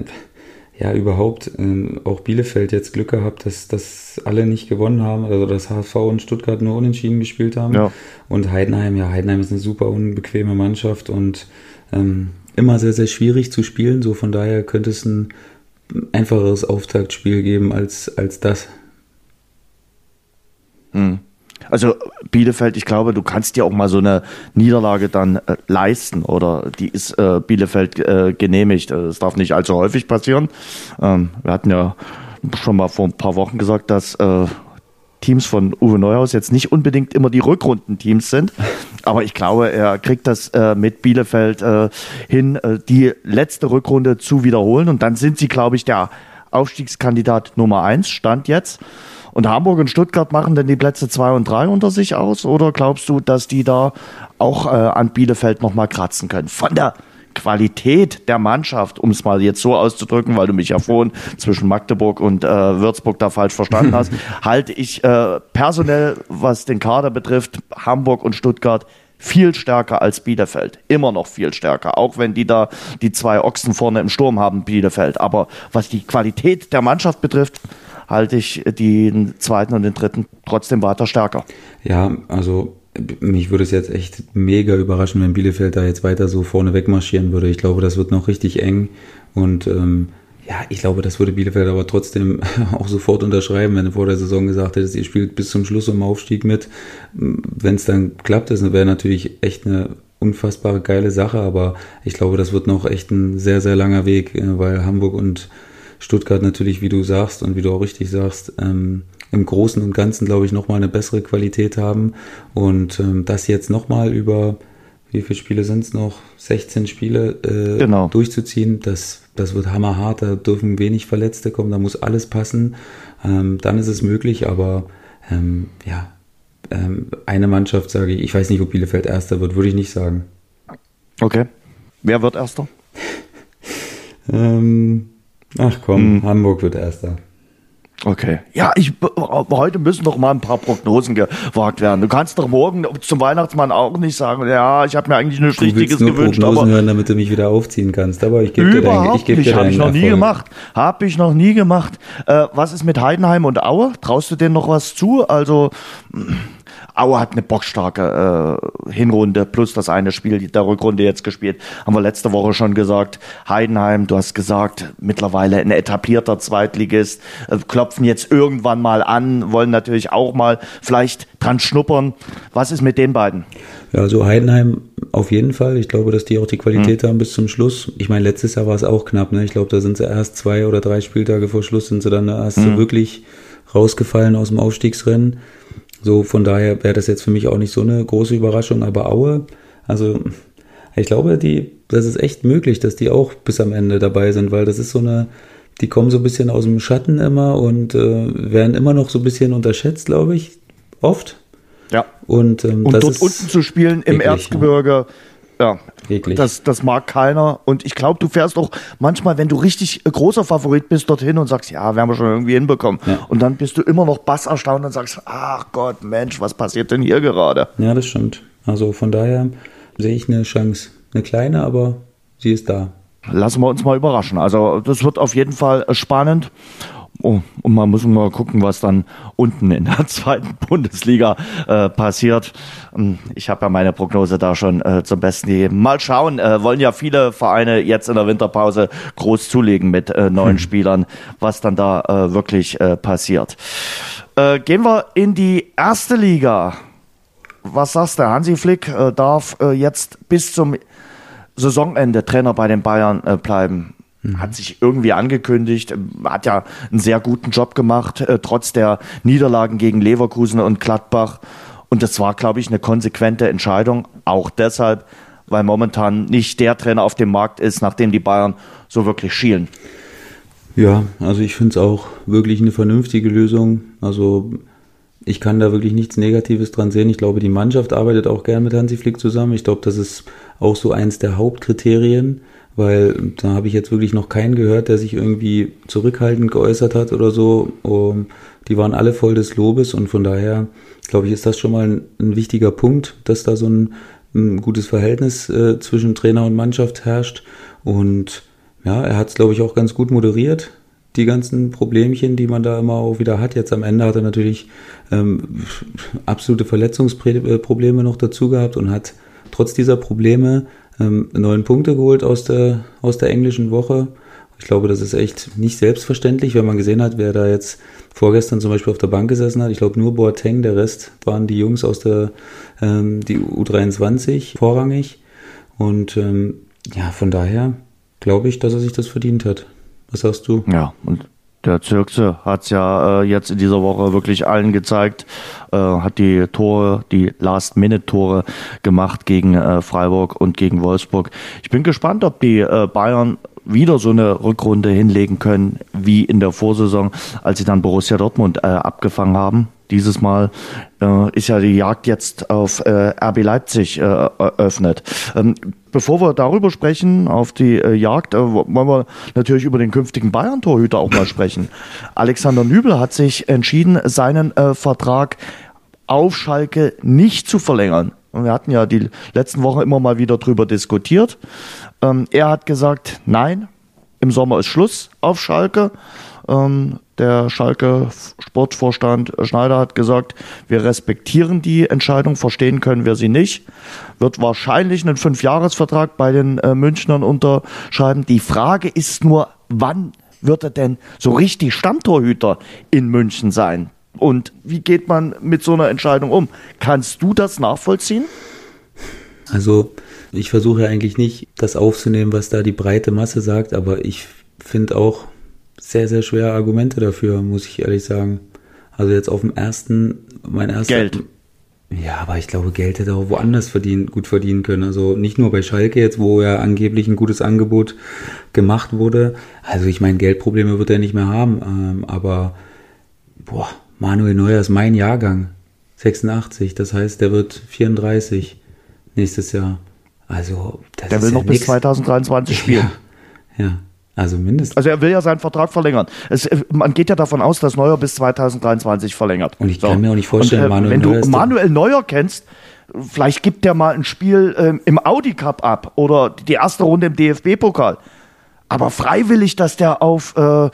ja, überhaupt äh, auch Bielefeld jetzt Glück gehabt, dass, dass alle nicht gewonnen haben, also dass HSV und Stuttgart nur unentschieden gespielt haben. Ja. Und Heidenheim, ja, Heidenheim ist eine super unbequeme Mannschaft und ähm, immer sehr, sehr schwierig zu spielen. So von daher könnte es ein einfacheres Auftaktspiel geben als, als das. Hm. Also Bielefeld, ich glaube, du kannst dir auch mal so eine Niederlage dann äh, leisten oder die ist äh, Bielefeld äh, genehmigt. Das darf nicht allzu häufig passieren. Ähm, wir hatten ja schon mal vor ein paar Wochen gesagt, dass äh, Teams von Uwe Neuhaus jetzt nicht unbedingt immer die Rückrundenteams sind. Aber ich glaube, er kriegt das äh, mit Bielefeld äh, hin, äh, die letzte Rückrunde zu wiederholen. Und dann sind sie, glaube ich, der Aufstiegskandidat Nummer eins, Stand jetzt. Und Hamburg und Stuttgart machen denn die Plätze zwei und drei unter sich aus? Oder glaubst du, dass die da auch äh, an Bielefeld nochmal kratzen können? Von der Qualität der Mannschaft, um es mal jetzt so auszudrücken, weil du mich ja vorhin zwischen Magdeburg und äh, Würzburg da falsch verstanden hast, halte ich äh, personell, was den Kader betrifft, Hamburg und Stuttgart viel stärker als Bielefeld. Immer noch viel stärker. Auch wenn die da die zwei Ochsen vorne im Sturm haben, Bielefeld. Aber was die Qualität der Mannschaft betrifft, halte ich den zweiten und den dritten trotzdem weiter stärker. Ja, also mich würde es jetzt echt mega überraschen, wenn Bielefeld da jetzt weiter so vorne wegmarschieren würde. Ich glaube, das wird noch richtig eng und ähm, ja, ich glaube, das würde Bielefeld aber trotzdem auch sofort unterschreiben, wenn du vor der Saison gesagt hättest, ihr spielt bis zum Schluss um Aufstieg mit. Wenn es dann klappt, das wäre natürlich echt eine unfassbare geile Sache, aber ich glaube, das wird noch echt ein sehr, sehr langer Weg, äh, weil Hamburg und Stuttgart natürlich, wie du sagst und wie du auch richtig sagst, ähm, im Großen und Ganzen, glaube ich, nochmal eine bessere Qualität haben. Und ähm, das jetzt nochmal über, wie viele Spiele sind es noch? 16 Spiele äh, genau. durchzuziehen, das, das wird hammerhart. Da dürfen wenig Verletzte kommen, da muss alles passen. Ähm, dann ist es möglich, aber ähm, ja, ähm, eine Mannschaft sage ich, ich weiß nicht, ob Bielefeld Erster wird, würde ich nicht sagen. Okay. Wer wird Erster? Ähm, ach komm, mhm. Hamburg wird Erster. Okay. Ja, ich, heute müssen doch mal ein paar Prognosen gewagt werden. Du kannst doch morgen zum Weihnachtsmann auch nicht sagen, ja, ich habe mir eigentlich nichts Richtiges nur gewünscht. Prognosen aber hören, damit du mich wieder aufziehen kannst. Aber ich gebe dir deinen ich geb nicht. Habe ich noch Erfolg. nie gemacht. Habe ich noch nie gemacht. Äh, was ist mit Heidenheim und Aue? Traust du denen noch was zu? Also Aue hat eine bockstarke äh, Hinrunde plus das eine Spiel der Rückrunde jetzt gespielt. Haben wir letzte Woche schon gesagt. Heidenheim, du hast gesagt, mittlerweile ein etablierter Zweitligist, äh, klopfen jetzt irgendwann mal an, wollen natürlich auch mal vielleicht dran schnuppern. Was ist mit den beiden? Ja, also Heidenheim auf jeden Fall. Ich glaube, dass die auch die Qualität mhm. haben bis zum Schluss. Ich meine, letztes Jahr war es auch knapp. Ne? Ich glaube, da sind sie erst zwei oder drei Spieltage vor Schluss sind sie dann erst mhm. so wirklich rausgefallen aus dem Aufstiegsrennen. So, von daher wäre das jetzt für mich auch nicht so eine große Überraschung, aber Aue, also ich glaube, die, das ist echt möglich, dass die auch bis am Ende dabei sind, weil das ist so eine, die kommen so ein bisschen aus dem Schatten immer und äh, werden immer noch so ein bisschen unterschätzt, glaube ich, oft. Ja. Und, ähm, und dort unten zu spielen im Erzgebirge, ja. Ja, Wirklich. Das, das mag keiner. Und ich glaube, du fährst auch manchmal, wenn du richtig großer Favorit bist, dorthin und sagst, ja, werden wir schon irgendwie hinbekommen. Ja. Und dann bist du immer noch bass erstaunt und sagst, ach Gott, Mensch, was passiert denn hier gerade? Ja, das stimmt. Also von daher sehe ich eine Chance. Eine kleine, aber sie ist da. Lassen wir uns mal überraschen. Also das wird auf jeden Fall spannend. Oh, und man muss mal gucken, was dann unten in der zweiten Bundesliga äh, passiert. Ähm, ich habe ja meine Prognose da schon äh, zum Besten gegeben. Mal schauen, äh, wollen ja viele Vereine jetzt in der Winterpause groß zulegen mit äh, neuen hm. Spielern, was dann da äh, wirklich äh, passiert. Gehen wir in die erste Liga. Was sagst du? Hansi Flick darf jetzt bis zum Saisonende Trainer bei den Bayern bleiben. Mhm. Hat sich irgendwie angekündigt, hat ja einen sehr guten Job gemacht, äh, trotz der Niederlagen gegen Leverkusen und Gladbach. Und das war, glaube ich, eine konsequente Entscheidung. Auch deshalb, weil momentan nicht der Trainer auf dem Markt ist, nachdem die Bayern so wirklich schielen. Ja, also ich finde es auch wirklich eine vernünftige Lösung. Also ich kann da wirklich nichts Negatives dran sehen. Ich glaube, die Mannschaft arbeitet auch gern mit Hansi Flick zusammen. Ich glaube, das ist auch so eins der Hauptkriterien weil da habe ich jetzt wirklich noch keinen gehört, der sich irgendwie zurückhaltend geäußert hat oder so. Um, die waren alle voll des Lobes und von daher glaube ich, ist das schon mal ein, ein wichtiger Punkt, dass da so ein, ein gutes Verhältnis äh, zwischen Trainer und Mannschaft herrscht. Und ja, er hat es, glaube ich, auch ganz gut moderiert, die ganzen Problemchen, die man da immer auch wieder hat. Jetzt am Ende hat er natürlich ähm, absolute Verletzungsprobleme noch dazu gehabt und hat trotz dieser Probleme ähm, neun Punkte geholt aus der, aus der englischen Woche. Ich glaube, das ist echt nicht selbstverständlich, wenn man gesehen hat, wer da jetzt vorgestern zum Beispiel auf der Bank gesessen hat. Ich glaube nur Boateng, der Rest waren die Jungs aus der ähm, die U23 vorrangig. Und ähm, ja, von daher glaube ich, dass er sich das verdient hat. Was sagst du? Ja, und der Zirkse hat es ja äh, jetzt in dieser Woche wirklich allen gezeigt, äh, hat die Tore, die Last-Minute-Tore gemacht gegen äh, Freiburg und gegen Wolfsburg. Ich bin gespannt, ob die äh, Bayern wieder so eine Rückrunde hinlegen können wie in der Vorsaison, als sie dann Borussia Dortmund äh, abgefangen haben. Dieses Mal äh, ist ja die Jagd jetzt auf äh, RB Leipzig äh, eröffnet. Ähm, bevor wir darüber sprechen, auf die äh, Jagd, äh, wollen wir natürlich über den künftigen Bayern-Torhüter auch mal sprechen. Alexander Nübel hat sich entschieden, seinen äh, Vertrag auf Schalke nicht zu verlängern. Und wir hatten ja die letzten Wochen immer mal wieder drüber diskutiert. Ähm, er hat gesagt, nein, im Sommer ist Schluss auf Schalke. Ähm, der Schalke Sportvorstand Schneider hat gesagt, wir respektieren die Entscheidung, verstehen können wir sie nicht. Wird wahrscheinlich einen Fünfjahresvertrag bei den äh, Münchnern unterschreiben. Die Frage ist nur, wann wird er denn so richtig Stammtorhüter in München sein? Und wie geht man mit so einer Entscheidung um? Kannst du das nachvollziehen? Also ich versuche eigentlich nicht, das aufzunehmen, was da die breite Masse sagt, aber ich finde auch sehr, sehr schwer Argumente dafür, muss ich ehrlich sagen. Also jetzt auf dem ersten, mein erster. Geld. Ja, aber ich glaube, Geld hätte auch woanders verdienen, gut verdienen können. Also nicht nur bei Schalke jetzt, wo ja angeblich ein gutes Angebot gemacht wurde. Also ich meine, Geldprobleme wird er nicht mehr haben. Ähm, aber boah, Manuel Neuer ist mein Jahrgang. 86. Das heißt, der wird 34 nächstes Jahr. Also, das Der will noch bis 2023 spielen. Ja, ja. Also mindestens. Also er will ja seinen Vertrag verlängern. Es, man geht ja davon aus, dass Neuer bis 2023 verlängert. Und ich kann mir auch nicht vorstellen, Und, äh, Manuel wenn Neuer du Manuel Neuer kennst, vielleicht gibt der mal ein Spiel ähm, im Audi Cup ab oder die erste Runde im DFB-Pokal. Aber freiwillig, dass der auf äh,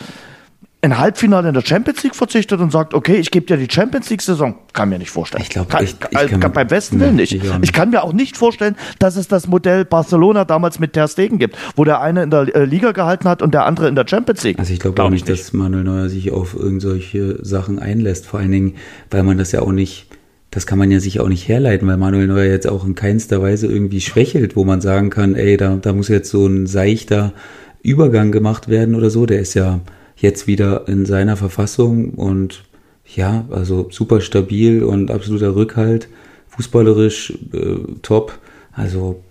ein Halbfinale in der Champions League verzichtet und sagt, okay, ich gebe dir die Champions League-Saison, kann mir nicht vorstellen. Ich glaub, Kann- ich- ich äh, kann- beim besten Willen nicht. ich nicht. Ich kann mir auch nicht vorstellen, dass es das Modell Barcelona damals mit Ter Stegen gibt, wo der eine in der äh, Liga gehalten hat und der andere in der Champions League. Also ich glaube Glaub auch nicht, dass Manuel Neuer sich auf irgendwelche Sachen einlässt. Vor allen Dingen, weil man das ja auch nicht, das kann man ja sich auch nicht herleiten, weil Manuel Neuer jetzt auch in keinster Weise irgendwie schwächelt, wo man sagen kann, ey, da, da muss jetzt so ein seichter Übergang gemacht werden oder so. Der ist ja jetzt wieder in seiner Verfassung und ja, also super stabil und absoluter Rückhalt, fußballerisch äh, top. Also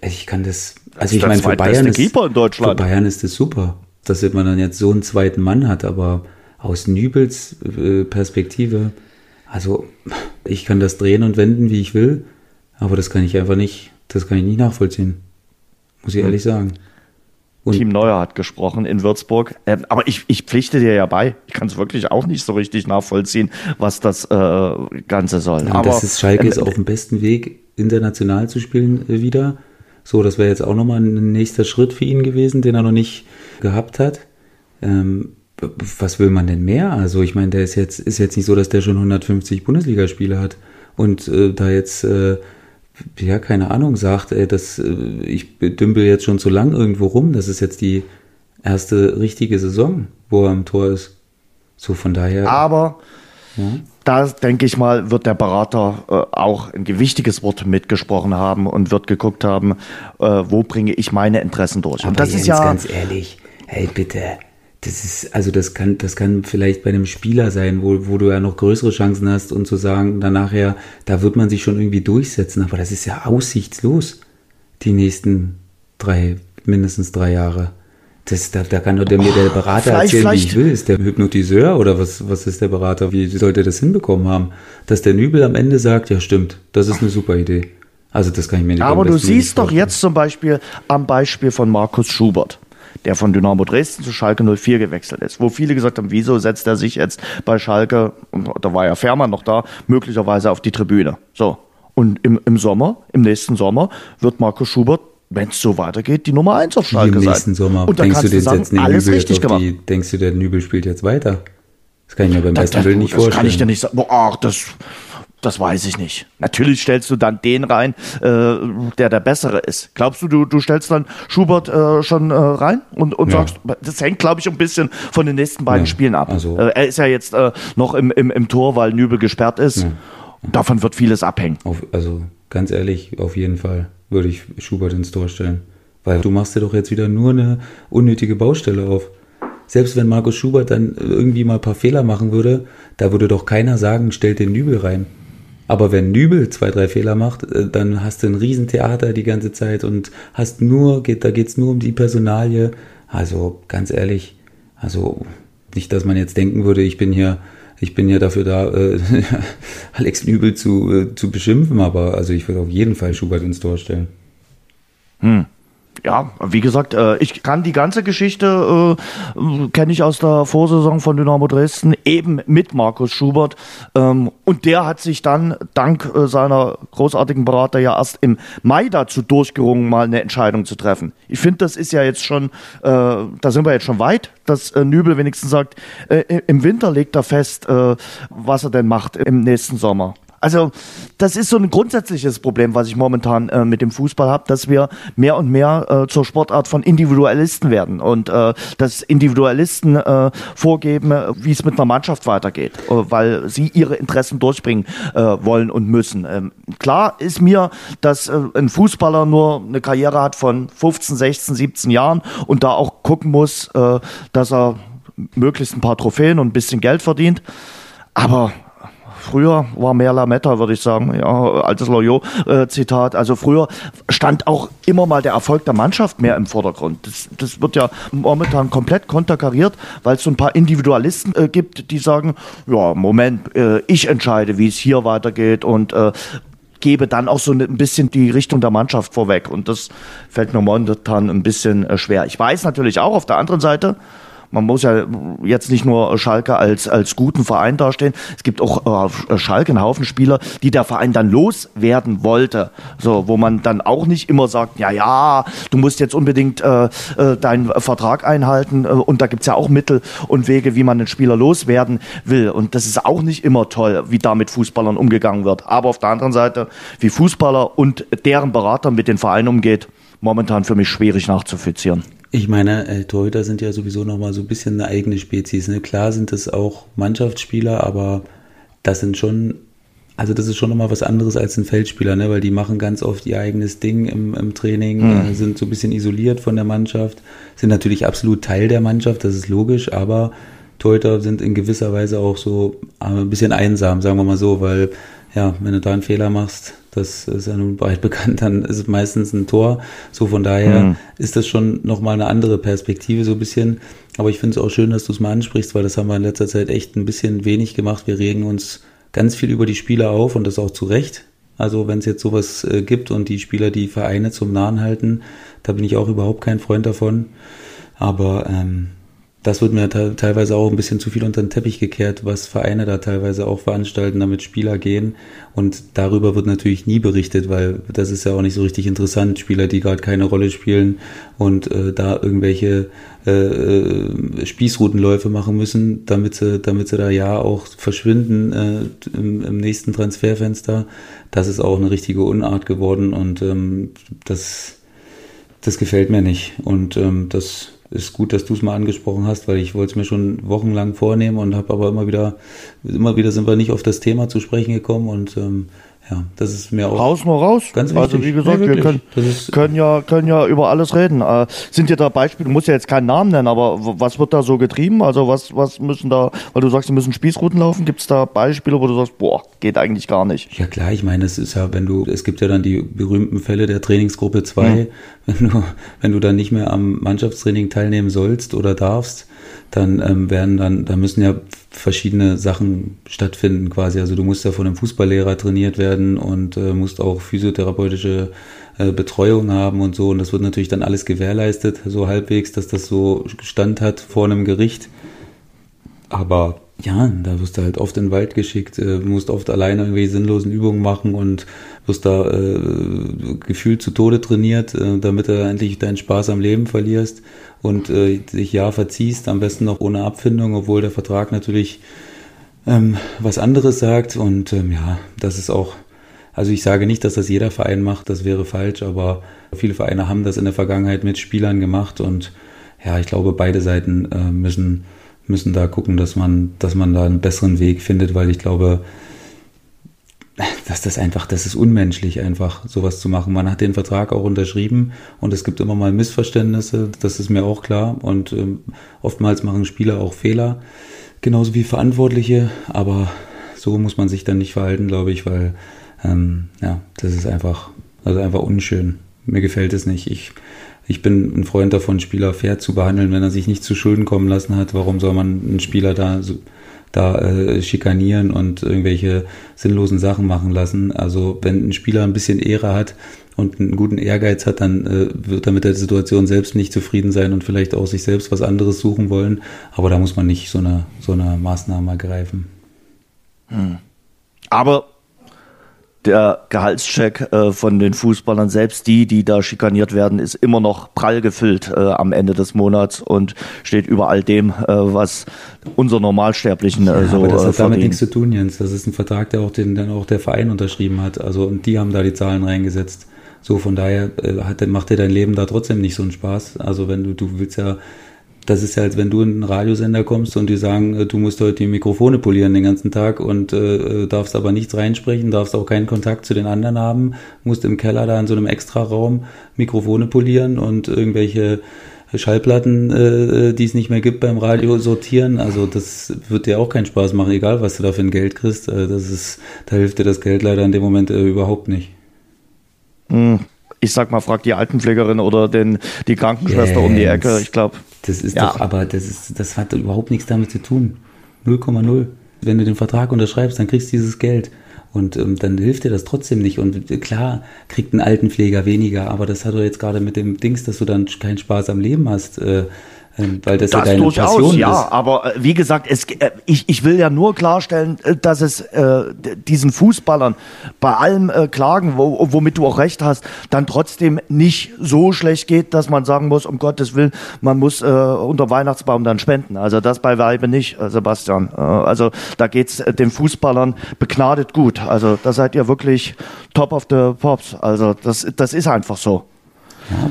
ich kann das, also ich der meine, für Bayern ist, für Bayern ist es super, dass man dann jetzt so einen zweiten Mann hat, aber aus Nübels äh, Perspektive, also ich kann das drehen und wenden, wie ich will, aber das kann ich einfach nicht, das kann ich nicht nachvollziehen. Muss Hm. ich ehrlich sagen. Und Team Neuer hat gesprochen in Würzburg. Ähm, aber ich, ich pflichte dir ja bei. Ich kann es wirklich auch nicht so richtig nachvollziehen, was das äh, Ganze soll. Und aber das ist Schalke ähm, ist auf dem besten Weg, international zu spielen äh, wieder. So, das wäre jetzt auch nochmal ein nächster Schritt für ihn gewesen, den er noch nicht gehabt hat. Ähm, was will man denn mehr? Also ich meine, der ist jetzt, ist jetzt nicht so, dass der schon 150 Bundesligaspiele hat und äh, da jetzt, äh, ja, keine Ahnung, sagt, ey, das, äh, ich dümpel jetzt schon zu lang irgendwo rum. Das ist jetzt die erste richtige Saison, wo er am Tor ist. So, von daher. aber ja. da denke ich mal, wird der Berater äh, auch ein gewichtiges Wort mitgesprochen haben und wird geguckt haben, äh, wo bringe ich meine Interessen durch. Aber und das Jens, ist ja ganz ehrlich, hey bitte, das ist, also das kann, das kann vielleicht bei einem Spieler sein, wo, wo du ja noch größere Chancen hast und zu sagen, danach ja, da wird man sich schon irgendwie durchsetzen, aber das ist ja aussichtslos, die nächsten drei, mindestens drei Jahre. Das, da, da kann doch der, mir der Berater vielleicht- erzählen, wie ich vielleicht- will. Ist der Hypnotiseur oder was, was ist der Berater? Wie sollte er das hinbekommen haben? Dass der Nübel am Ende sagt, ja stimmt, das ist eine super Idee. Also das kann ich mir nicht Aber du siehst doch jetzt zum Beispiel am Beispiel von Markus Schubert, der von Dynamo Dresden zu Schalke 04 gewechselt ist, wo viele gesagt haben, wieso setzt er sich jetzt bei Schalke, und da war ja Fährmann noch da, möglicherweise auf die Tribüne. So. Und im, im Sommer, im nächsten Sommer, wird Markus Schubert, wenn es so weitergeht, die Nummer 1 auf Schalke im sein. nächsten Sommer. Und da denkst du, du sagen, den alles Nübel richtig jetzt gemacht. die, Denkst du, der Nübel spielt jetzt weiter? Das kann ich mir beim Das, besten das, Willen nicht das vorstellen. kann ich dir nicht sagen. Boah, Ach, das, das weiß ich nicht. Natürlich stellst du dann den rein, äh, der der Bessere ist. Glaubst du, du, du stellst dann Schubert äh, schon äh, rein und, und Ja. sagst, das hängt, glaube ich, ein bisschen von den nächsten beiden Ja, Spielen ab. also- äh, er ist ja jetzt äh, noch im, im, im Tor, weil Nübel gesperrt ist. Davon wird vieles abhängen. Auf, also ganz ehrlich, auf jeden Fall würde ich Schubert ins Tor stellen. Weil du machst dir doch jetzt wieder nur eine unnötige Baustelle auf. Selbst wenn Markus Schubert dann irgendwie mal ein paar Fehler machen würde, da würde doch keiner sagen, stellt den Nübel rein. Aber wenn Nübel zwei, drei Fehler macht, äh, dann hast du ein Riesentheater die ganze Zeit und hast nur, geht, da geht's nur um die Personalie. Also ganz ehrlich, also nicht, dass man jetzt denken würde, ich bin hier, ich bin ja dafür da, äh, Alex Nübel zu, äh, zu beschimpfen, aber also ich würde auf jeden Fall Schubert ins Tor stellen. Ja, wie gesagt, äh, ich kann die ganze Geschichte, äh, kenne ich aus der Vorsaison von Dynamo Dresden, eben mit Markus Schubert. Ähm, und der hat sich dann dank äh, seiner großartigen Berater ja erst im Mai dazu durchgerungen, mal eine Entscheidung zu treffen. Ich finde, das ist ja jetzt schon, äh, da sind wir jetzt schon weit, dass äh, Nübel wenigstens sagt, äh, im Winter legt er fest, was er denn macht im nächsten Sommer. Also das ist so ein grundsätzliches Problem, was ich momentan äh, mit dem Fußball habe, dass wir mehr und mehr äh, zur Sportart von Individualisten werden und äh, dass Individualisten äh, vorgeben, äh, wie es mit einer Mannschaft weitergeht, äh, weil sie ihre Interessen durchbringen äh, wollen und müssen. Ähm, klar ist mir, dass ein Fußballer nur eine Karriere hat von 15, 16, 17 Jahren und da auch gucken muss, dass er möglichst ein paar Trophäen und ein bisschen Geld verdient. Aber Früher war mehr Lametta, würde ich sagen. Ja, altes Loyot-Zitat. Also früher stand auch immer mal der Erfolg der Mannschaft mehr im Vordergrund. Das, das wird ja momentan komplett konterkariert, weil es so ein paar Individualisten äh, gibt, die sagen, ja, Moment, äh, ich entscheide, wie es hier weitergeht und äh, gebe dann auch so ein bisschen die Richtung der Mannschaft vorweg. Und das fällt mir momentan ein bisschen äh, schwer. Ich weiß natürlich auch auf der anderen Seite, man muss ja jetzt nicht nur Schalke als, als guten Verein dastehen. Es gibt auch äh, Schalke einen Haufen Spieler, die der Verein dann loswerden wollte. So, wo man dann auch nicht immer sagt, ja, ja, du musst jetzt unbedingt äh, äh, deinen Vertrag einhalten. Äh, und da gibt's ja auch Mittel und Wege, wie man einen Spieler loswerden will. Und das ist auch nicht immer toll, wie da mit Fußballern umgegangen wird. Aber auf der anderen Seite, wie Fußballer und deren Berater mit den Vereinen umgeht, momentan für mich schwierig nachzufizieren. Ich meine, äh, Torhüter sind ja sowieso nochmal so ein bisschen eine eigene Spezies. Ne? Klar sind das auch Mannschaftsspieler, aber das sind schon, also das ist schon nochmal was anderes als ein Feldspieler, ne? weil die machen ganz oft ihr eigenes Ding im, im Training, mhm. äh, sind so ein bisschen isoliert von der Mannschaft, sind natürlich absolut Teil der Mannschaft, das ist logisch, aber Torhüter sind in gewisser Weise auch so äh, ein bisschen einsam, sagen wir mal so, weil ja, wenn du da einen Fehler machst, das ist ja nun breit bekannt, dann ist es meistens ein Tor. So von daher mhm. ist das schon nochmal eine andere Perspektive so ein bisschen. Aber ich finde es auch schön, dass du es mal ansprichst, weil das haben wir in letzter Zeit echt ein bisschen wenig gemacht. Wir regen uns ganz viel über die Spieler auf und das auch zu Recht. Also wenn es jetzt sowas äh, gibt und die Spieler die Vereine zum Nahen halten, da bin ich auch überhaupt kein Freund davon. Aber ähm, das wird mir teilweise auch ein bisschen zu viel unter den Teppich gekehrt, was Vereine da teilweise auch veranstalten, damit Spieler gehen. Und darüber wird natürlich nie berichtet, weil das ist ja auch nicht so richtig interessant. Spieler, die gerade keine Rolle spielen und äh, da irgendwelche äh, äh, Spießrutenläufe machen müssen, damit sie, damit sie da ja auch verschwinden äh, im, im nächsten Transferfenster. Das ist auch eine richtige Unart geworden und ähm, das, das gefällt mir nicht. Und ähm, das ist gut, dass du es mal angesprochen hast, weil ich wollte es mir schon wochenlang vornehmen und habe aber immer wieder, immer wieder sind wir nicht auf das Thema zu sprechen gekommen und ähm, ja, das ist mir auch. Raus nur raus. Ganz wichtig. Also wie gesagt, ja, wir können, können, ja, können ja über alles reden. Äh, sind dir da Beispiele, du musst ja jetzt keinen Namen nennen, aber was wird da so getrieben? Also was, was müssen da, weil du sagst, sie müssen Spießrouten laufen, gibt es da Beispiele, wo du sagst, boah, geht eigentlich gar nicht? Ja klar, ich meine, es ist ja, wenn du, es gibt ja dann die berühmten Fälle der Trainingsgruppe 2, mhm. wenn du, wenn du dann nicht mehr am Mannschaftstraining teilnehmen sollst oder darfst, dann ähm, werden dann, da müssen ja verschiedene Sachen stattfinden quasi. Also du musst ja von einem Fußballlehrer trainiert werden und äh, musst auch physiotherapeutische äh, Betreuung haben und so. Und das wird natürlich dann alles gewährleistet, so halbwegs, dass das so Stand hat vor einem Gericht. Aber ja, da wirst du halt oft in den Wald geschickt, äh, musst oft alleine irgendwie sinnlosen Übungen machen und wirst da äh, gefühlt zu Tode trainiert, äh, damit du endlich deinen Spaß am Leben verlierst und äh, dich ja verziehst, am besten noch ohne Abfindung, obwohl der Vertrag natürlich ähm, was anderes sagt. Und ähm, ja, das ist auch, also ich sage nicht, dass das jeder Verein macht, das wäre falsch, aber viele Vereine haben das in der Vergangenheit mit Spielern gemacht und ja, ich glaube, beide Seiten äh, müssen, müssen da gucken, dass man, dass man da einen besseren Weg findet, weil ich glaube, dass das einfach, das ist unmenschlich, einfach sowas zu machen. Man hat den Vertrag auch unterschrieben und es gibt immer mal Missverständnisse, das ist mir auch klar. Und ähm, oftmals machen Spieler auch Fehler, genauso wie Verantwortliche, aber so muss man sich dann nicht verhalten, glaube ich, weil ähm, ja, das ist einfach, also einfach unschön. Mir gefällt es nicht. Ich, ich bin ein Freund davon, Spieler fair zu behandeln, wenn er sich nicht zu Schulden kommen lassen hat. Warum soll man einen Spieler da so da äh, schikanieren und irgendwelche sinnlosen Sachen machen lassen. Also wenn ein Spieler ein bisschen Ehre hat und einen guten Ehrgeiz hat, dann äh, wird er mit der Situation selbst nicht zufrieden sein und vielleicht auch sich selbst was anderes suchen wollen. Aber da muss man nicht so eine, so eine Maßnahme ergreifen. Hm. Aber der Gehaltscheck äh, von den Fußballern, selbst die, die da schikaniert werden, ist immer noch prall gefüllt äh, am Ende des Monats und steht über all dem, äh, was unser Normalsterblichen äh, ja, so aber das hat äh, damit nichts zu tun, Jens. Das ist ein Vertrag, der auch den dann auch der Verein unterschrieben hat. Also und die haben da die Zahlen reingesetzt. So von daher äh, hat, macht dir dein Leben da trotzdem nicht so einen Spaß. Also wenn du du willst ja das ist ja, als wenn du in einen Radiosender kommst und die sagen, äh, du musst heute die Mikrofone polieren den ganzen Tag und äh, darfst aber nichts reinsprechen, darfst auch keinen Kontakt zu den anderen haben, musst im Keller da in so einem Extraraum Mikrofone polieren und irgendwelche Schallplatten, äh, die es nicht mehr gibt beim Radio sortieren. Also das wird dir auch keinen Spaß machen, egal was du da für ein Geld kriegst. Äh, das ist, da hilft dir das Geld leider in dem Moment äh, überhaupt nicht. Mhm ich sag mal, frag die Altenpflegerin oder den, die Krankenschwester yes. um die Ecke. Ich glaube. Das ist ja. doch, aber das ist, das hat überhaupt nichts damit zu tun. 0,0. Wenn du den Vertrag unterschreibst, dann kriegst du dieses Geld. Und ähm, dann hilft dir das trotzdem nicht. Und klar, kriegt ein Altenpfleger weniger, aber das hat doch jetzt gerade mit dem Dings, dass du dann keinen Spaß am Leben hast. Äh, weil das, das ja deine durchaus, Passion ja, ist. aber äh, wie gesagt, es, äh, ich, ich will ja nur klarstellen, äh, dass es äh, diesen Fußballern bei allem äh, Klagen, wo, womit du auch recht hast, dann trotzdem nicht so schlecht geht, dass man sagen muss, um Gottes Willen, man muss äh, unter Weihnachtsbaum dann spenden. Also das bei Weibe nicht, Sebastian. Also da geht's den Fußballern begnadet gut. Also da seid ihr wirklich top of the pops. Also das, das ist einfach so.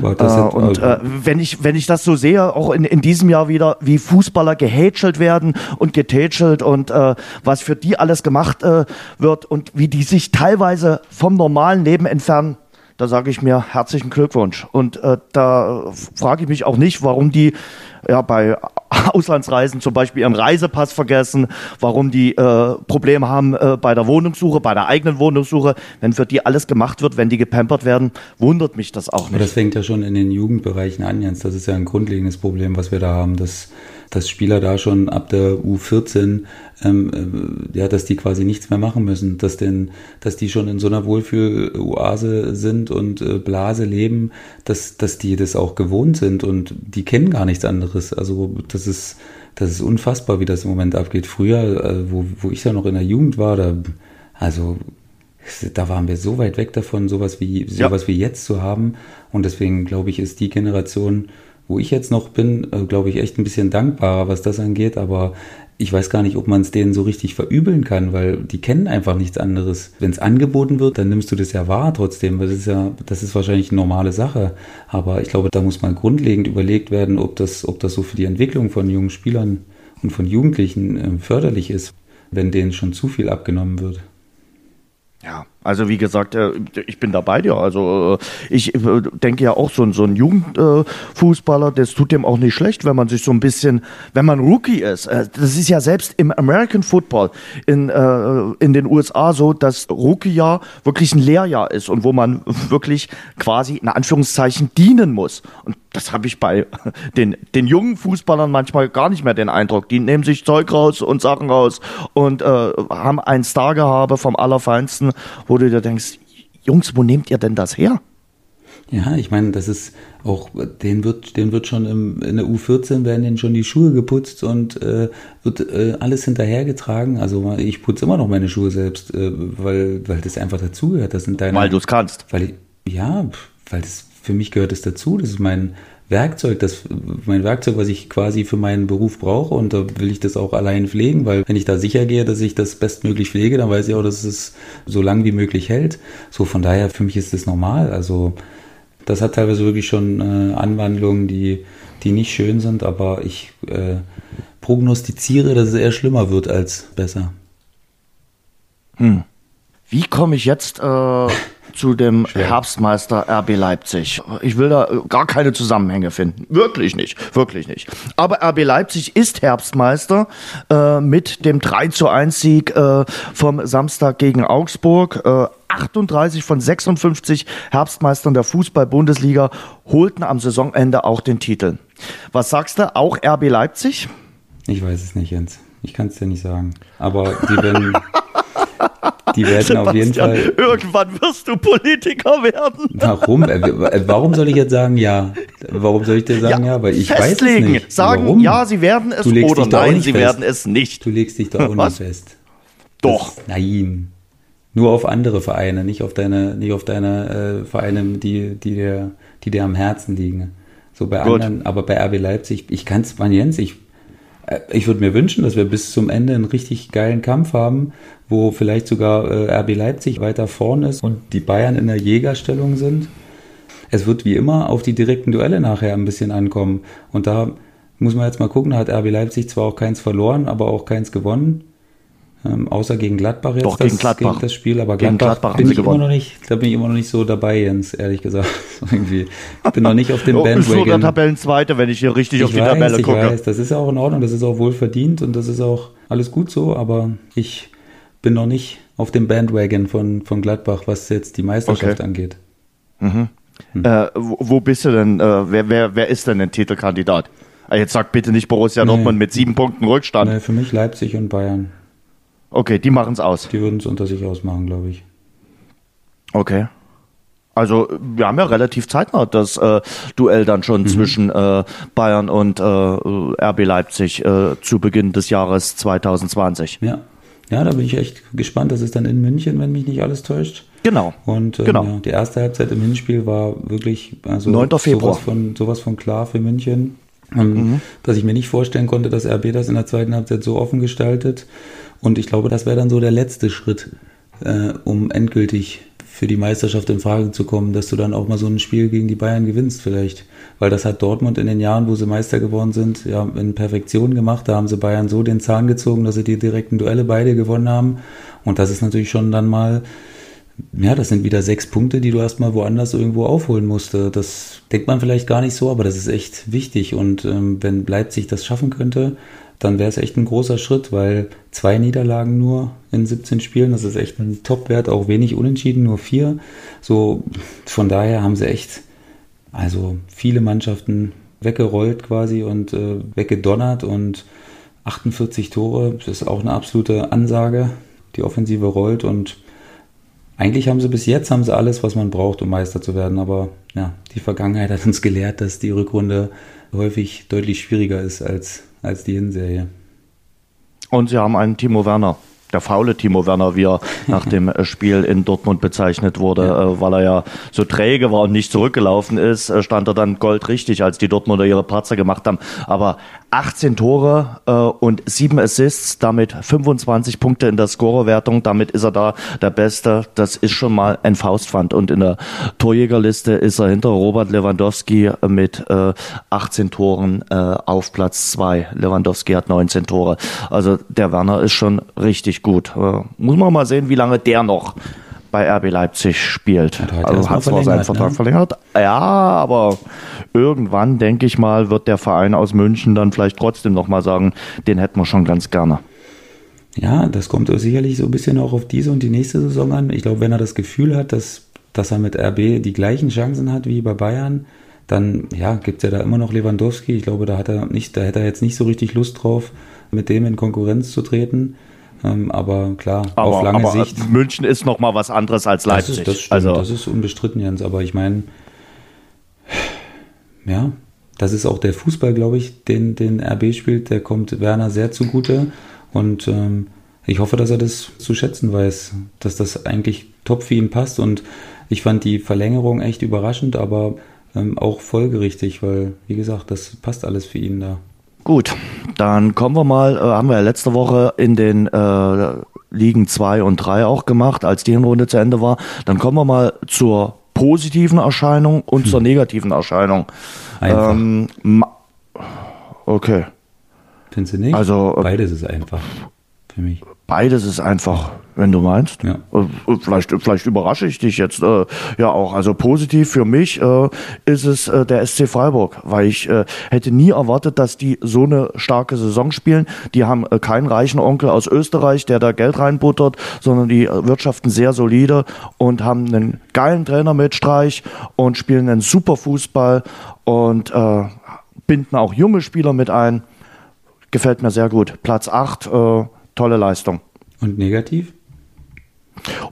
Ja, äh, und äh, wenn ich wenn ich das so sehe, auch in, in diesem Jahr wieder, wie Fußballer gehätschelt werden und getätschelt und äh, was für die alles gemacht äh, wird und wie die sich teilweise vom normalen Leben entfernen, da sage ich mir herzlichen Glückwunsch. Und äh, da frage ich mich auch nicht, warum die ja bei Auslandsreisen zum Beispiel ihren Reisepass vergessen, warum die äh, Probleme haben äh, bei der Wohnungssuche, bei der eigenen Wohnungssuche. Wenn für die alles gemacht wird, wenn die gepampert werden, wundert mich das auch nicht. Aber das fängt ja schon in den Jugendbereichen an, Jens. Das ist ja ein grundlegendes Problem, was wir da haben, dass dass Spieler da schon ab der U14, ähm, äh, ja, dass die quasi nichts mehr machen müssen, dass denn, dass die schon in so einer Wohlfühl-Oase sind und äh, Blase leben, dass, dass die das auch gewohnt sind und die kennen gar nichts anderes. Also das ist, das ist unfassbar, wie das im Moment abgeht. Früher, äh, wo, wo ich ja noch in der Jugend war, da, also da waren wir so weit weg davon, sowas wie sowas ja. wie jetzt zu haben. Und deswegen glaube ich, ist die Generation wo ich jetzt noch bin, äh, glaube ich, echt ein bisschen dankbarer, was das angeht, aber ich weiß gar nicht, ob man es denen so richtig verübeln kann, weil die kennen einfach nichts anderes. Wenn es angeboten wird, dann nimmst du das ja wahr trotzdem, weil das ist ja, das ist wahrscheinlich eine normale Sache. Aber ich glaube, da muss mal grundlegend überlegt werden, ob das, ob das so für die Entwicklung von jungen Spielern und von Jugendlichen äh, förderlich ist, wenn denen schon zu viel abgenommen wird. Ja, also wie gesagt, äh, ich bin da bei dir. Also äh, ich äh, denke ja auch, so ein, so ein Jugendfußballer, das tut dem auch nicht schlecht, wenn man sich so ein bisschen, wenn man Rookie ist. Das ist ja selbst im American Football in, in den USA so, dass Rookie-Jahr wirklich ein Lehrjahr ist und wo man wirklich quasi in Anführungszeichen dienen muss. Und das habe ich bei den, den jungen Fußballern manchmal gar nicht mehr den Eindruck. Die nehmen sich Zeug raus und Sachen raus und äh, haben ein Stargehabe vom Allerfeinsten, wo du dir denkst, Jungs, wo nehmt ihr denn das her? Ja, ich meine, das ist auch, den wird, den wird schon im, in der U14 werden denen schon die Schuhe geputzt und äh, wird äh, alles hinterhergetragen. Also ich putze immer noch meine Schuhe selbst, äh, weil, weil das einfach dazugehört. Das sind deine. Weil du es kannst. Weil ich, ja, weil das für mich gehört es dazu. Das ist mein Werkzeug, das mein Werkzeug, was ich quasi für meinen Beruf brauche und da will ich das auch allein pflegen, weil wenn ich da sicher gehe, dass ich das bestmöglich pflege, dann weiß ich auch, dass es so lang wie möglich hält. So von daher für mich ist das normal. Also das hat teilweise wirklich schon äh, Anwandlungen, die die nicht schön sind, aber ich äh, prognostiziere, dass es eher schlimmer wird als besser. Hm. Wie komme ich jetzt äh, zu dem Schwer. Herbstmeister RB Leipzig. Ich will da äh, gar keine Zusammenhänge finden. Wirklich nicht. Wirklich nicht. Aber RB Leipzig ist Herbstmeister äh, mit dem 3 zu 1 Sieg äh, vom Samstag gegen Augsburg. Äh, 38 von 56 Herbstmeistern der Fußball-Bundesliga holten am Saisonende auch den Titel. Was sagst du? Auch RB Leipzig? Ich weiß es nicht, Jens. Ich kann es dir nicht sagen. Aber die werden. Die werden Sebastian, auf jeden Fall. Irgendwann wirst du Politiker werden. Warum? Äh, äh, warum soll ich jetzt sagen ja? Warum soll ich dir sagen ja? ja? Weil ich festlegen. weiß es nicht. Sagen Warum? ja, sie werden es oder nein, sie fest. werden es nicht. Du legst dich da auch nicht fest. Doch. Das, nein. Nur auf andere Vereine, nicht auf deine, nicht auf deine äh, Vereine, die, die dir, die dir am Herzen liegen. So bei Gut. anderen, aber bei RB Leipzig, ich kann es, Jens, ich äh, ich würde mir wünschen, dass wir bis zum Ende einen richtig geilen Kampf haben, wo vielleicht sogar äh, RB Leipzig weiter vorn ist und die Bayern in der Jägerstellung sind. Es wird wie immer auf die direkten Duelle nachher ein bisschen ankommen. Und da muss man jetzt mal gucken, da hat RB Leipzig zwar auch keins verloren, aber auch keins gewonnen. Ähm, außer gegen Gladbach jetzt Doch, gegen das, Gladbach. Gegen das Spiel, aber gegen Gladbach, Gladbach bin ich gewonnen. immer noch nicht, da bin ich immer noch nicht so dabei, Jens, ehrlich gesagt. Irgendwie. Ich bin noch nicht auf dem oh, Bandwagon. Ich bin der Tabellenzweite, wenn ich hier richtig ich auf die weiß, Tabelle gucke. Ich weiß, das ist ja auch in Ordnung, das ist auch wohl verdient und das ist auch alles gut so, aber ich bin noch nicht auf dem Bandwagon von, von Gladbach, was jetzt die Meisterschaft okay. angeht. Mhm. Hm. Äh, wo, wo, bist du denn? Äh, wer, wer, wer ist denn ein Titelkandidat? Ah, jetzt sag bitte nicht Borussia nee. Dortmund mit sieben Punkten Rückstand. Nee, für mich Leipzig und Bayern. Okay, die machen es aus. Die würden es unter sich ausmachen, glaube ich. Okay. Also wir haben ja relativ zeitnah das äh, Duell dann schon mhm. zwischen äh, Bayern und äh, RB Leipzig äh, zu Beginn des Jahres 2020. Ja. Ja, da bin ich echt gespannt. Das ist dann in München, wenn mich nicht alles täuscht. Genau. Und ähm, genau. Ja, die erste Halbzeit im Hinspiel war wirklich also 9. Februar. Sowas, von, sowas von klar für München. Ähm, mhm. Dass ich mir nicht vorstellen konnte, dass RB das in der zweiten Halbzeit so offen gestaltet. Und ich glaube, das wäre dann so der letzte Schritt, äh, um endgültig für die Meisterschaft in Frage zu kommen, dass du dann auch mal so ein Spiel gegen die Bayern gewinnst vielleicht. Weil das hat Dortmund in den Jahren, wo sie Meister geworden sind, ja in Perfektion gemacht. Da haben sie Bayern so den Zahn gezogen, dass sie die direkten Duelle beide gewonnen haben. Und das ist natürlich schon dann mal, ja, das sind wieder sechs Punkte, die du erstmal woanders irgendwo aufholen musst. Das denkt man vielleicht gar nicht so, aber das ist echt wichtig. Und ähm, wenn Leipzig das schaffen könnte, dann wäre es echt ein großer Schritt, weil zwei Niederlagen nur in 17 Spielen, das ist echt ein Top-Wert, auch wenig unentschieden, nur vier. So, von daher haben sie echt, also viele Mannschaften weggerollt quasi und äh, weggedonnert und 48 Tore, das ist auch eine absolute Ansage. Die Offensive rollt und eigentlich haben sie bis jetzt haben sie alles, was man braucht, um Meister zu werden. Aber ja, die Vergangenheit hat uns gelehrt, dass die Rückrunde häufig deutlich schwieriger ist als als die Hinserie. Und sie haben einen Timo Werner der faule Timo Werner, wie er nach dem äh, Spiel in Dortmund bezeichnet wurde, ja. Äh, weil er ja so träge war und nicht zurückgelaufen ist, äh, stand er dann goldrichtig, als die Dortmunder ihre Patzer gemacht haben. Aber 18 Tore äh, und 7 Assists, damit 25 Punkte in der Scorerwertung, damit ist er da der Beste. Das ist schon mal ein Faustpfand. Und in der Torjägerliste ist er hinter Robert Lewandowski mit äh, 18 Toren äh, auf Platz 2. Lewandowski hat 19 Tore. Also der Werner ist schon richtig gut. Äh, muss man mal sehen, wie lange der noch bei RB Leipzig spielt. Hat also hat zwar seinen Vertrag ne? verlängert, ja, aber irgendwann, denke ich mal, wird der Verein aus München dann vielleicht trotzdem nochmal sagen, den hätten wir schon ganz gerne. Ja, das kommt sicherlich so ein bisschen auch auf diese und die nächste Saison an. Ich glaube, wenn er das Gefühl hat, dass, dass er mit RB die gleichen Chancen hat wie bei Bayern, dann ja, gibt es ja da immer noch Lewandowski. Ich glaube, da hat er nicht, da hätte er jetzt nicht so richtig Lust drauf, mit dem in Konkurrenz zu treten. Ähm, aber klar, aber, auf lange aber Sicht. München ist noch mal was anderes als Leipzig. Das ist, das, stimmt, also. das ist unbestritten, Jens. Aber ich meine, ja, das ist auch der Fußball, glaube ich, den, den RB spielt. Der kommt Werner sehr zugute. Und ähm, ich hoffe, dass er das zu schätzen weiß, dass das eigentlich top für ihn passt. Und ich fand die Verlängerung echt überraschend, aber ähm, auch folgerichtig, weil, wie gesagt, das passt alles für ihn da. Gut, dann kommen wir mal, äh, haben wir ja letzte Woche in den äh, Ligen 2 und 3 auch gemacht, als die Hinrunde zu Ende war. Dann kommen wir mal zur positiven Erscheinung und hm. zur negativen Erscheinung. Einfach. Ähm, okay. Findest du nicht? Also, äh, Beides ist einfach für mich. Beides ist einfach, wenn du meinst. Ja. Äh, vielleicht, vielleicht überrasche ich dich jetzt äh, ja auch. Also positiv für mich äh, ist es äh, der SC Freiburg, weil ich äh, hätte nie erwartet, dass die so eine starke Saison spielen. Die haben äh, keinen reichen Onkel aus Österreich, der da Geld reinbuttert, sondern die wirtschaften sehr solide und haben einen geilen Trainer mit Streich und spielen einen super Fußball und binden auch junge Spieler mit ein. Gefällt mir sehr gut. Platz 8, äh, tolle Leistung. Und negativ?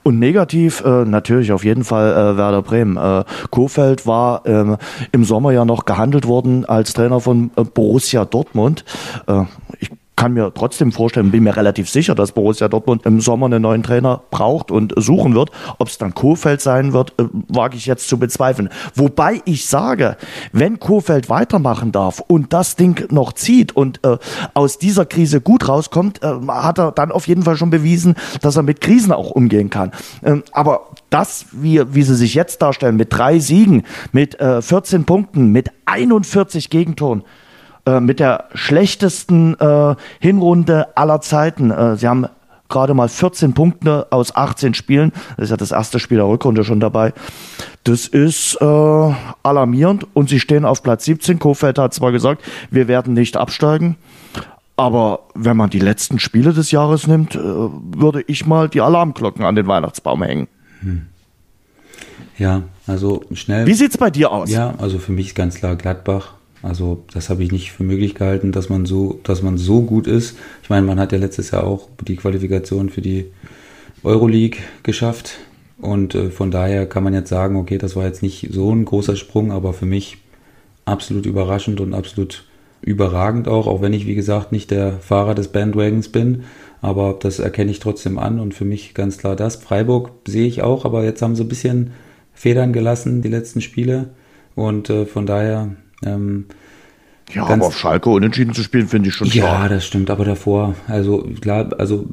Und negativ äh, natürlich auf jeden Fall äh, Werder Bremen. Äh, Kofeld war ähm, im Sommer ja noch gehandelt worden als Trainer von äh, Borussia Dortmund. Äh, ich kann mir trotzdem vorstellen, bin mir relativ sicher, dass Borussia Dortmund im Sommer einen neuen Trainer braucht und suchen wird. Ob es dann Kofeld sein wird, äh, wage ich jetzt zu bezweifeln. Wobei ich sage, wenn Kofeld weitermachen darf und das Ding noch zieht und äh, aus dieser Krise gut rauskommt, äh, hat er dann auf jeden Fall schon bewiesen, dass er mit Krisen auch umgehen kann. Ähm, aber das, wie, wie sie sich jetzt darstellen, mit drei Siegen, mit äh, 14 Punkten, mit 41 Gegentoren, äh, mit der schlechtesten äh, Hinrunde aller Zeiten. Äh, sie haben gerade mal 14 Punkte aus 18 Spielen. Das ist ja das erste Spiel der Rückrunde schon dabei. Das ist äh, alarmierend und sie stehen auf Platz 17. Kofeld hat zwar gesagt, wir werden nicht absteigen. Aber wenn man die letzten Spiele des Jahres nimmt, äh, würde ich mal die Alarmglocken an den Weihnachtsbaum hängen. Hm. Ja, also schnell. Wie sieht's bei dir aus? Ja, also für mich ist ganz klar Gladbach Also das habe ich nicht für möglich gehalten, dass man so, dass man so gut ist. Ich meine, man hat ja letztes Jahr auch die Qualifikation für die Euroleague geschafft. Und äh, von daher kann man jetzt sagen, okay, das war jetzt nicht so ein großer Sprung, aber für mich absolut überraschend und absolut überragend auch, auch wenn ich, wie gesagt, nicht der Fahrer des Bandwagons bin. Aber das erkenne ich trotzdem an und für mich ganz klar das. Freiburg sehe ich auch, aber jetzt haben sie ein bisschen Federn gelassen, die letzten Spiele. Und äh, von daher. Ähm, ja, aber auf Schalke unentschieden zu spielen, finde ich schon stark. Ja, das stimmt, aber davor, also klar, also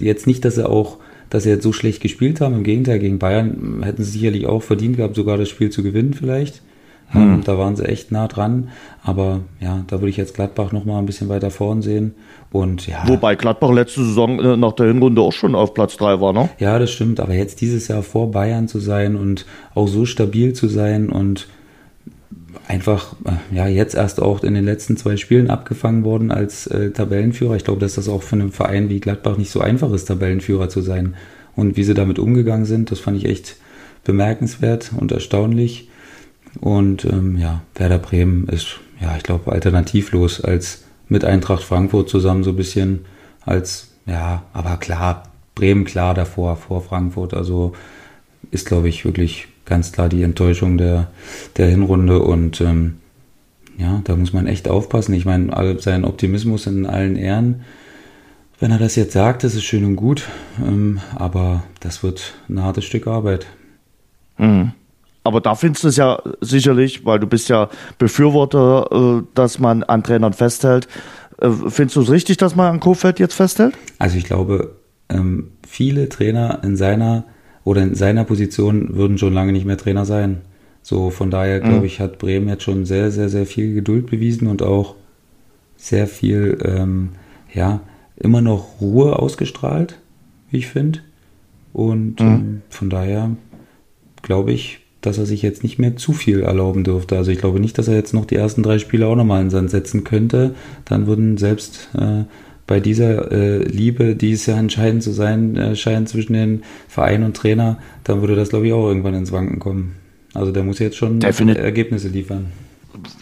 jetzt nicht, dass sie auch, dass sie jetzt so schlecht gespielt haben. Im Gegenteil, gegen Bayern hätten sie sicherlich auch verdient gehabt, sogar das Spiel zu gewinnen vielleicht. Hm. Ähm, da waren sie echt nah dran. Aber ja, da würde ich jetzt Gladbach noch mal ein bisschen weiter vorn sehen. Und ja. Wobei Gladbach letzte Saison äh, nach der Hinrunde auch schon auf Platz 3 war, ne? Ja, das stimmt. Aber jetzt dieses Jahr vor Bayern zu sein und auch so stabil zu sein und einfach, äh, ja, jetzt erst auch in den letzten zwei Spielen abgefangen worden als äh, Tabellenführer. Ich glaube, dass das auch für einen Verein wie Gladbach nicht so einfach ist, Tabellenführer zu sein. Und wie sie damit umgegangen sind, das fand ich echt bemerkenswert und erstaunlich. Und ähm, ja, Werder Bremen ist, ja, ich glaube, alternativlos als mit Eintracht Frankfurt zusammen so ein bisschen als, ja, aber klar, Bremen klar davor, vor Frankfurt. Also ist, glaube ich, wirklich ganz klar die Enttäuschung der, der Hinrunde und ähm, ja, da muss man echt aufpassen. Ich meine, sein Optimismus in allen Ehren. Wenn er das jetzt sagt, das ist schön und gut, ähm, aber das wird ein hartes Stück Arbeit. Mhm. Aber da findest du es ja sicherlich, weil du bist ja Befürworter, äh, dass man an Trainern festhält. Äh, findest du es richtig, dass man an Kofeld jetzt festhält? Also ich glaube, ähm, viele Trainer in seiner oder in seiner Position würden schon lange nicht mehr Trainer sein. So von daher glaube mhm. ich, hat Bremen jetzt schon sehr, sehr, sehr viel Geduld bewiesen und auch sehr viel, ähm, ja, immer noch Ruhe ausgestrahlt, wie ich finde. Und mhm. ähm, von daher glaube ich, dass er sich jetzt nicht mehr zu viel erlauben dürfte. Also ich glaube nicht, dass er jetzt noch die ersten drei Spiele auch nochmal in Sand setzen könnte. Dann würden selbst äh, bei dieser äh, Liebe, die es ja entscheidend zu sein äh, scheint zwischen den Verein und Trainer, dann würde das, glaube ich, auch irgendwann ins Wanken kommen. Also der muss jetzt schon Definitiv. Ergebnisse liefern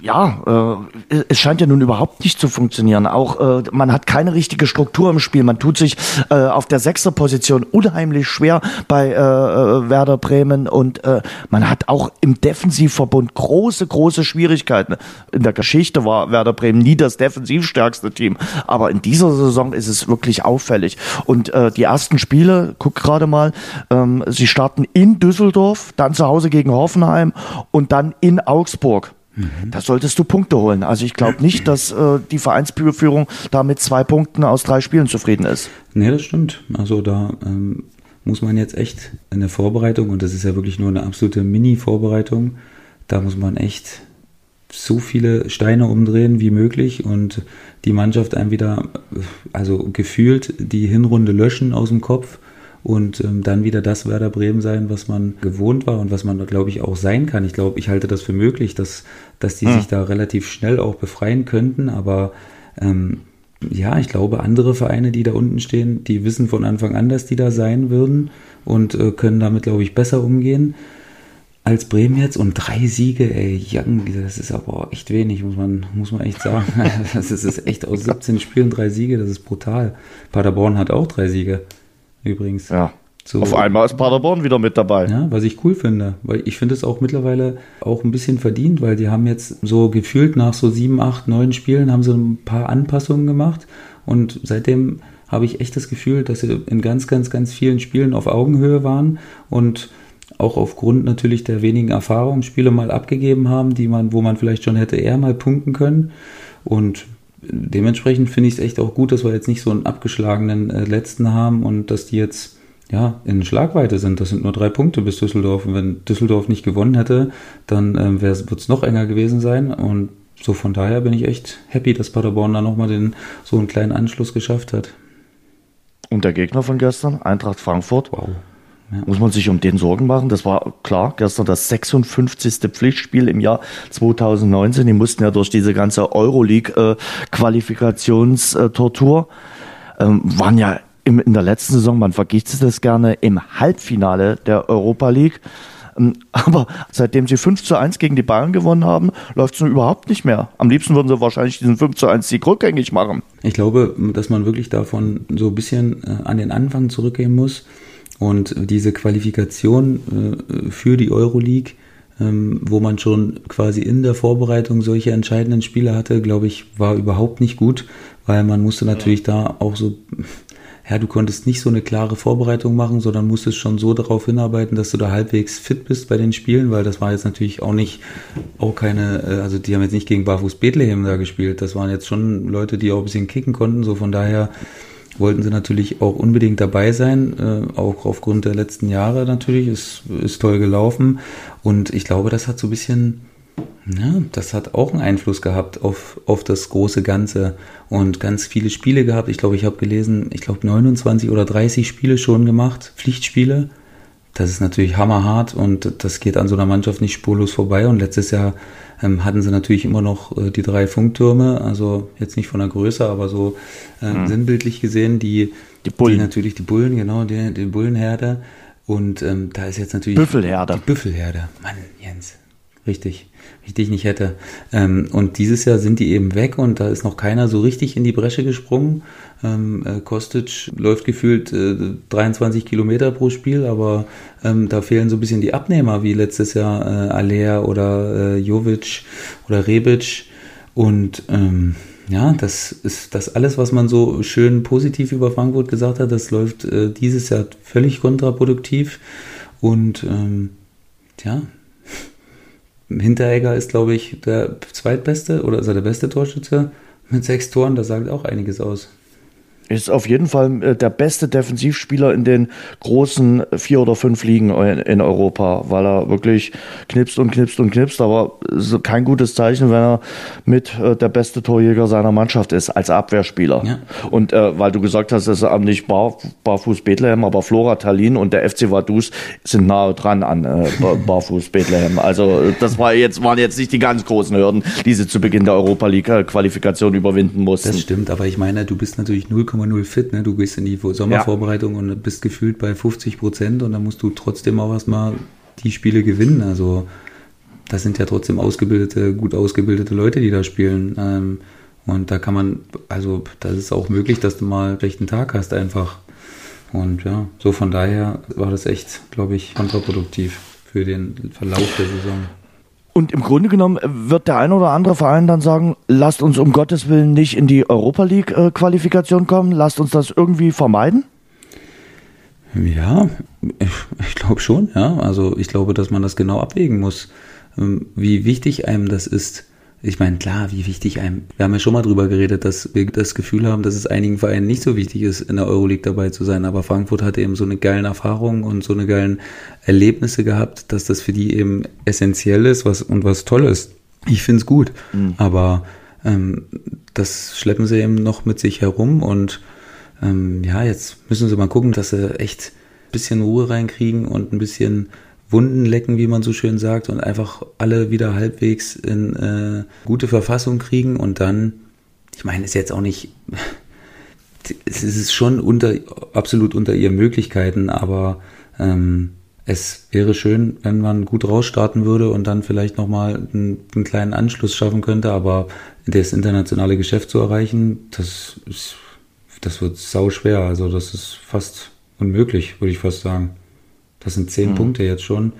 ja, äh, es scheint ja nun überhaupt nicht zu funktionieren. Auch äh, man hat keine richtige Struktur im Spiel. Man tut sich äh, auf der sechster Position unheimlich schwer bei äh, äh, Werder Bremen und äh, man hat auch im Defensivverbund große, große Schwierigkeiten. In der Geschichte war Werder Bremen nie das defensivstärkste Team, aber in dieser Saison ist es wirklich auffällig. Und äh, die ersten Spiele, guck gerade mal, ähm, sie starten in Düsseldorf, dann zu Hause gegen Hoffenheim und dann in Augsburg. Mhm. Da solltest du Punkte holen. Also ich glaube nicht, dass äh, die Vereinsführung da mit zwei Punkten aus drei Spielen zufrieden ist. Nee, das stimmt. Also da ähm, muss man jetzt echt in der Vorbereitung, und das ist ja wirklich nur eine absolute Mini-Vorbereitung, da muss man echt so viele Steine umdrehen wie möglich und die Mannschaft einem wieder, also gefühlt die Hinrunde löschen aus dem Kopf und ähm, dann wieder das Werder Bremen sein, was man gewohnt war und was man, glaube ich, auch sein kann. Ich glaube, ich halte das für möglich, dass, dass die hm. sich da relativ schnell auch befreien könnten, aber ähm, ja, ich glaube, andere Vereine, die da unten stehen, die wissen von Anfang an, dass die da sein würden und äh, können damit, glaube ich, besser umgehen als Bremen jetzt und drei Siege, ey, Young, das ist aber echt wenig, muss man, muss man echt sagen. das ist echt aus 17 Spielen drei Siege, das ist brutal. Paderborn hat auch drei Siege übrigens. Ja. So, Auf einmal ist Paderborn wieder mit dabei. Ja, was ich cool finde, weil ich finde es auch mittlerweile auch ein bisschen verdient, weil die haben jetzt so gefühlt nach so sieben, acht, neun Spielen haben sie ein paar Anpassungen gemacht und seitdem habe ich echt das Gefühl, dass sie in ganz, ganz, ganz vielen Spielen auf Augenhöhe waren und auch aufgrund natürlich der wenigen Erfahrung Spiele mal abgegeben haben, die man, wo man vielleicht schon hätte eher mal punkten können. Und dementsprechend finde ich es echt auch gut, dass wir jetzt nicht so einen abgeschlagenen äh, letzten haben und dass die jetzt ja in Schlagweite sind. Das sind nur drei Punkte bis Düsseldorf. Und wenn Düsseldorf nicht gewonnen hätte, dann äh, wird es noch enger gewesen sein. Und so von daher bin ich echt happy, dass Paderborn da nochmal den so einen kleinen Anschluss geschafft hat. Und der Gegner von gestern, Eintracht Frankfurt. Wow. Ja. Muss man sich um den Sorgen machen? Das war klar, gestern das 56. Pflichtspiel im Jahr 2019. Die mussten ja durch diese ganze Euroleague-Qualifikationstortur, ähm, waren ja im, in der letzten Saison, man vergisst das gerne, im Halbfinale der Europa League Ähm, aber seitdem sie 5 zu 1 gegen die Bayern gewonnen haben, läuft es nun überhaupt nicht mehr. Am liebsten würden sie wahrscheinlich diesen 5 zu 1 Sieg rückgängig machen. Ich glaube, dass man wirklich davon so ein bisschen äh, an den Anfang zurückgehen muss und diese Qualifikation äh, für die Euroleague ähm, wo man schon quasi in der Vorbereitung solche entscheidenden Spiele hatte, glaube ich, war überhaupt nicht gut, weil man musste natürlich ja. da auch so, ja, du konntest nicht so eine klare Vorbereitung machen, sondern musstest schon so darauf hinarbeiten, dass du da halbwegs fit bist bei den Spielen, weil das war jetzt natürlich auch nicht, auch keine, äh, also die haben jetzt nicht gegen Barfuß Bethlehem da gespielt, das waren jetzt schon Leute, die auch ein bisschen kicken konnten, so von daher wollten sie natürlich auch unbedingt dabei sein, äh, auch aufgrund der letzten Jahre natürlich, ist, ist toll gelaufen und ich glaube, das hat so ein bisschen, ja, das hat auch einen Einfluss gehabt auf, auf das große Ganze und ganz viele Spiele gehabt. Ich glaube, ich habe gelesen, ich glaube 29 oder 30 Spiele schon gemacht, Pflichtspiele. Das ist natürlich hammerhart und das geht an so einer Mannschaft nicht spurlos vorbei. Und letztes Jahr ähm, hatten sie natürlich immer noch äh, die drei Funktürme, also jetzt nicht von der Größe, aber so äh, mhm. sinnbildlich gesehen, die, die Bullen. Die natürlich die Bullen, genau, die, die Bullenherde. Und ähm, da ist jetzt natürlich. Büffelherde. Die Büffelherde. Mann, Jens. Richtig. Ich dich nicht hätte. Ähm, und dieses Jahr sind die eben weg und da ist noch keiner so richtig in die Bresche gesprungen. Ähm, äh, Kostic läuft gefühlt äh, 23 Kilometer pro Spiel, aber ähm, da fehlen so ein bisschen die Abnehmer, wie letztes Jahr äh, Alea oder äh, Jovic oder Rebic. Und ja, das ist das alles, was man so schön positiv über Frankfurt gesagt hat, das läuft äh, dieses Jahr völlig kontraproduktiv. Und ähm, ja, Hinteregger ist, glaube ich, der zweitbeste oder ist er der beste Torschütze mit sechs Toren. Das sagt auch einiges aus ist auf jeden Fall äh, der beste Defensivspieler in den großen vier oder fünf Ligen in Europa, weil er wirklich knipst und knipst und knipst, aber kein gutes Zeichen, wenn er mit äh, der beste Torjäger seiner Mannschaft ist, als Abwehrspieler. Ja. Und äh, weil du gesagt hast, das ist nicht Bar, Barfuß Bethlehem, aber Flora Tallinn und der FC Vaduz sind nahe dran an äh, Barfuß Bethlehem. Also das war jetzt, waren jetzt nicht die ganz großen Hürden, die sie zu Beginn der Europa League Qualifikation überwinden mussten. Das stimmt, aber ich meine, du bist natürlich 0, 0,0 fit. Ne? Du gehst in die Sommervorbereitung ja. und bist gefühlt bei 50 Prozent und dann musst du trotzdem auch erstmal die Spiele gewinnen. Also das sind ja trotzdem ausgebildete, gut ausgebildete Leute, die da spielen. Ähm, und da kann man, also das ist auch möglich, dass du mal einen schlechten Tag hast einfach. Und ja, so von daher war das echt, glaube ich, kontraproduktiv für den Verlauf der Saison. Und im Grunde genommen wird der ein oder andere Verein dann sagen, lasst uns um Gottes Willen nicht in die Europa League äh, kommen, lasst uns das irgendwie vermeiden? Ja, ich, ich glaube schon, ja. Also ich glaube, dass man das genau abwägen muss, ähm, wie wichtig einem das ist, ich meine, klar, wie wichtig einem, wir haben ja schon mal drüber geredet, dass wir das Gefühl haben, dass es einigen Vereinen nicht so wichtig ist, in der Euroleague dabei zu sein, aber Frankfurt hatte eben so eine geilen Erfahrung und so eine geilen Erlebnisse gehabt, dass das für die eben essentiell ist was, und was toll ist. Ich finde es gut, mhm. aber ähm, das schleppen sie eben noch mit sich herum und ähm, ja, jetzt müssen sie mal gucken, dass sie echt ein bisschen Ruhe reinkriegen und ein bisschen Wunden lecken, wie man so schön sagt, und einfach alle wieder halbwegs in äh, gute Verfassung kriegen und dann, ich meine, ist jetzt auch nicht, es ist schon unter, absolut unter ihren Möglichkeiten, aber ähm, es wäre schön, wenn man gut rausstarten würde und dann vielleicht nochmal einen, einen kleinen Anschluss schaffen könnte, aber das internationale Geschäft zu erreichen, das ist, das wird sau schwer. Also das ist fast unmöglich, würde ich fast sagen. Das sind zehn mhm. Punkte jetzt schon.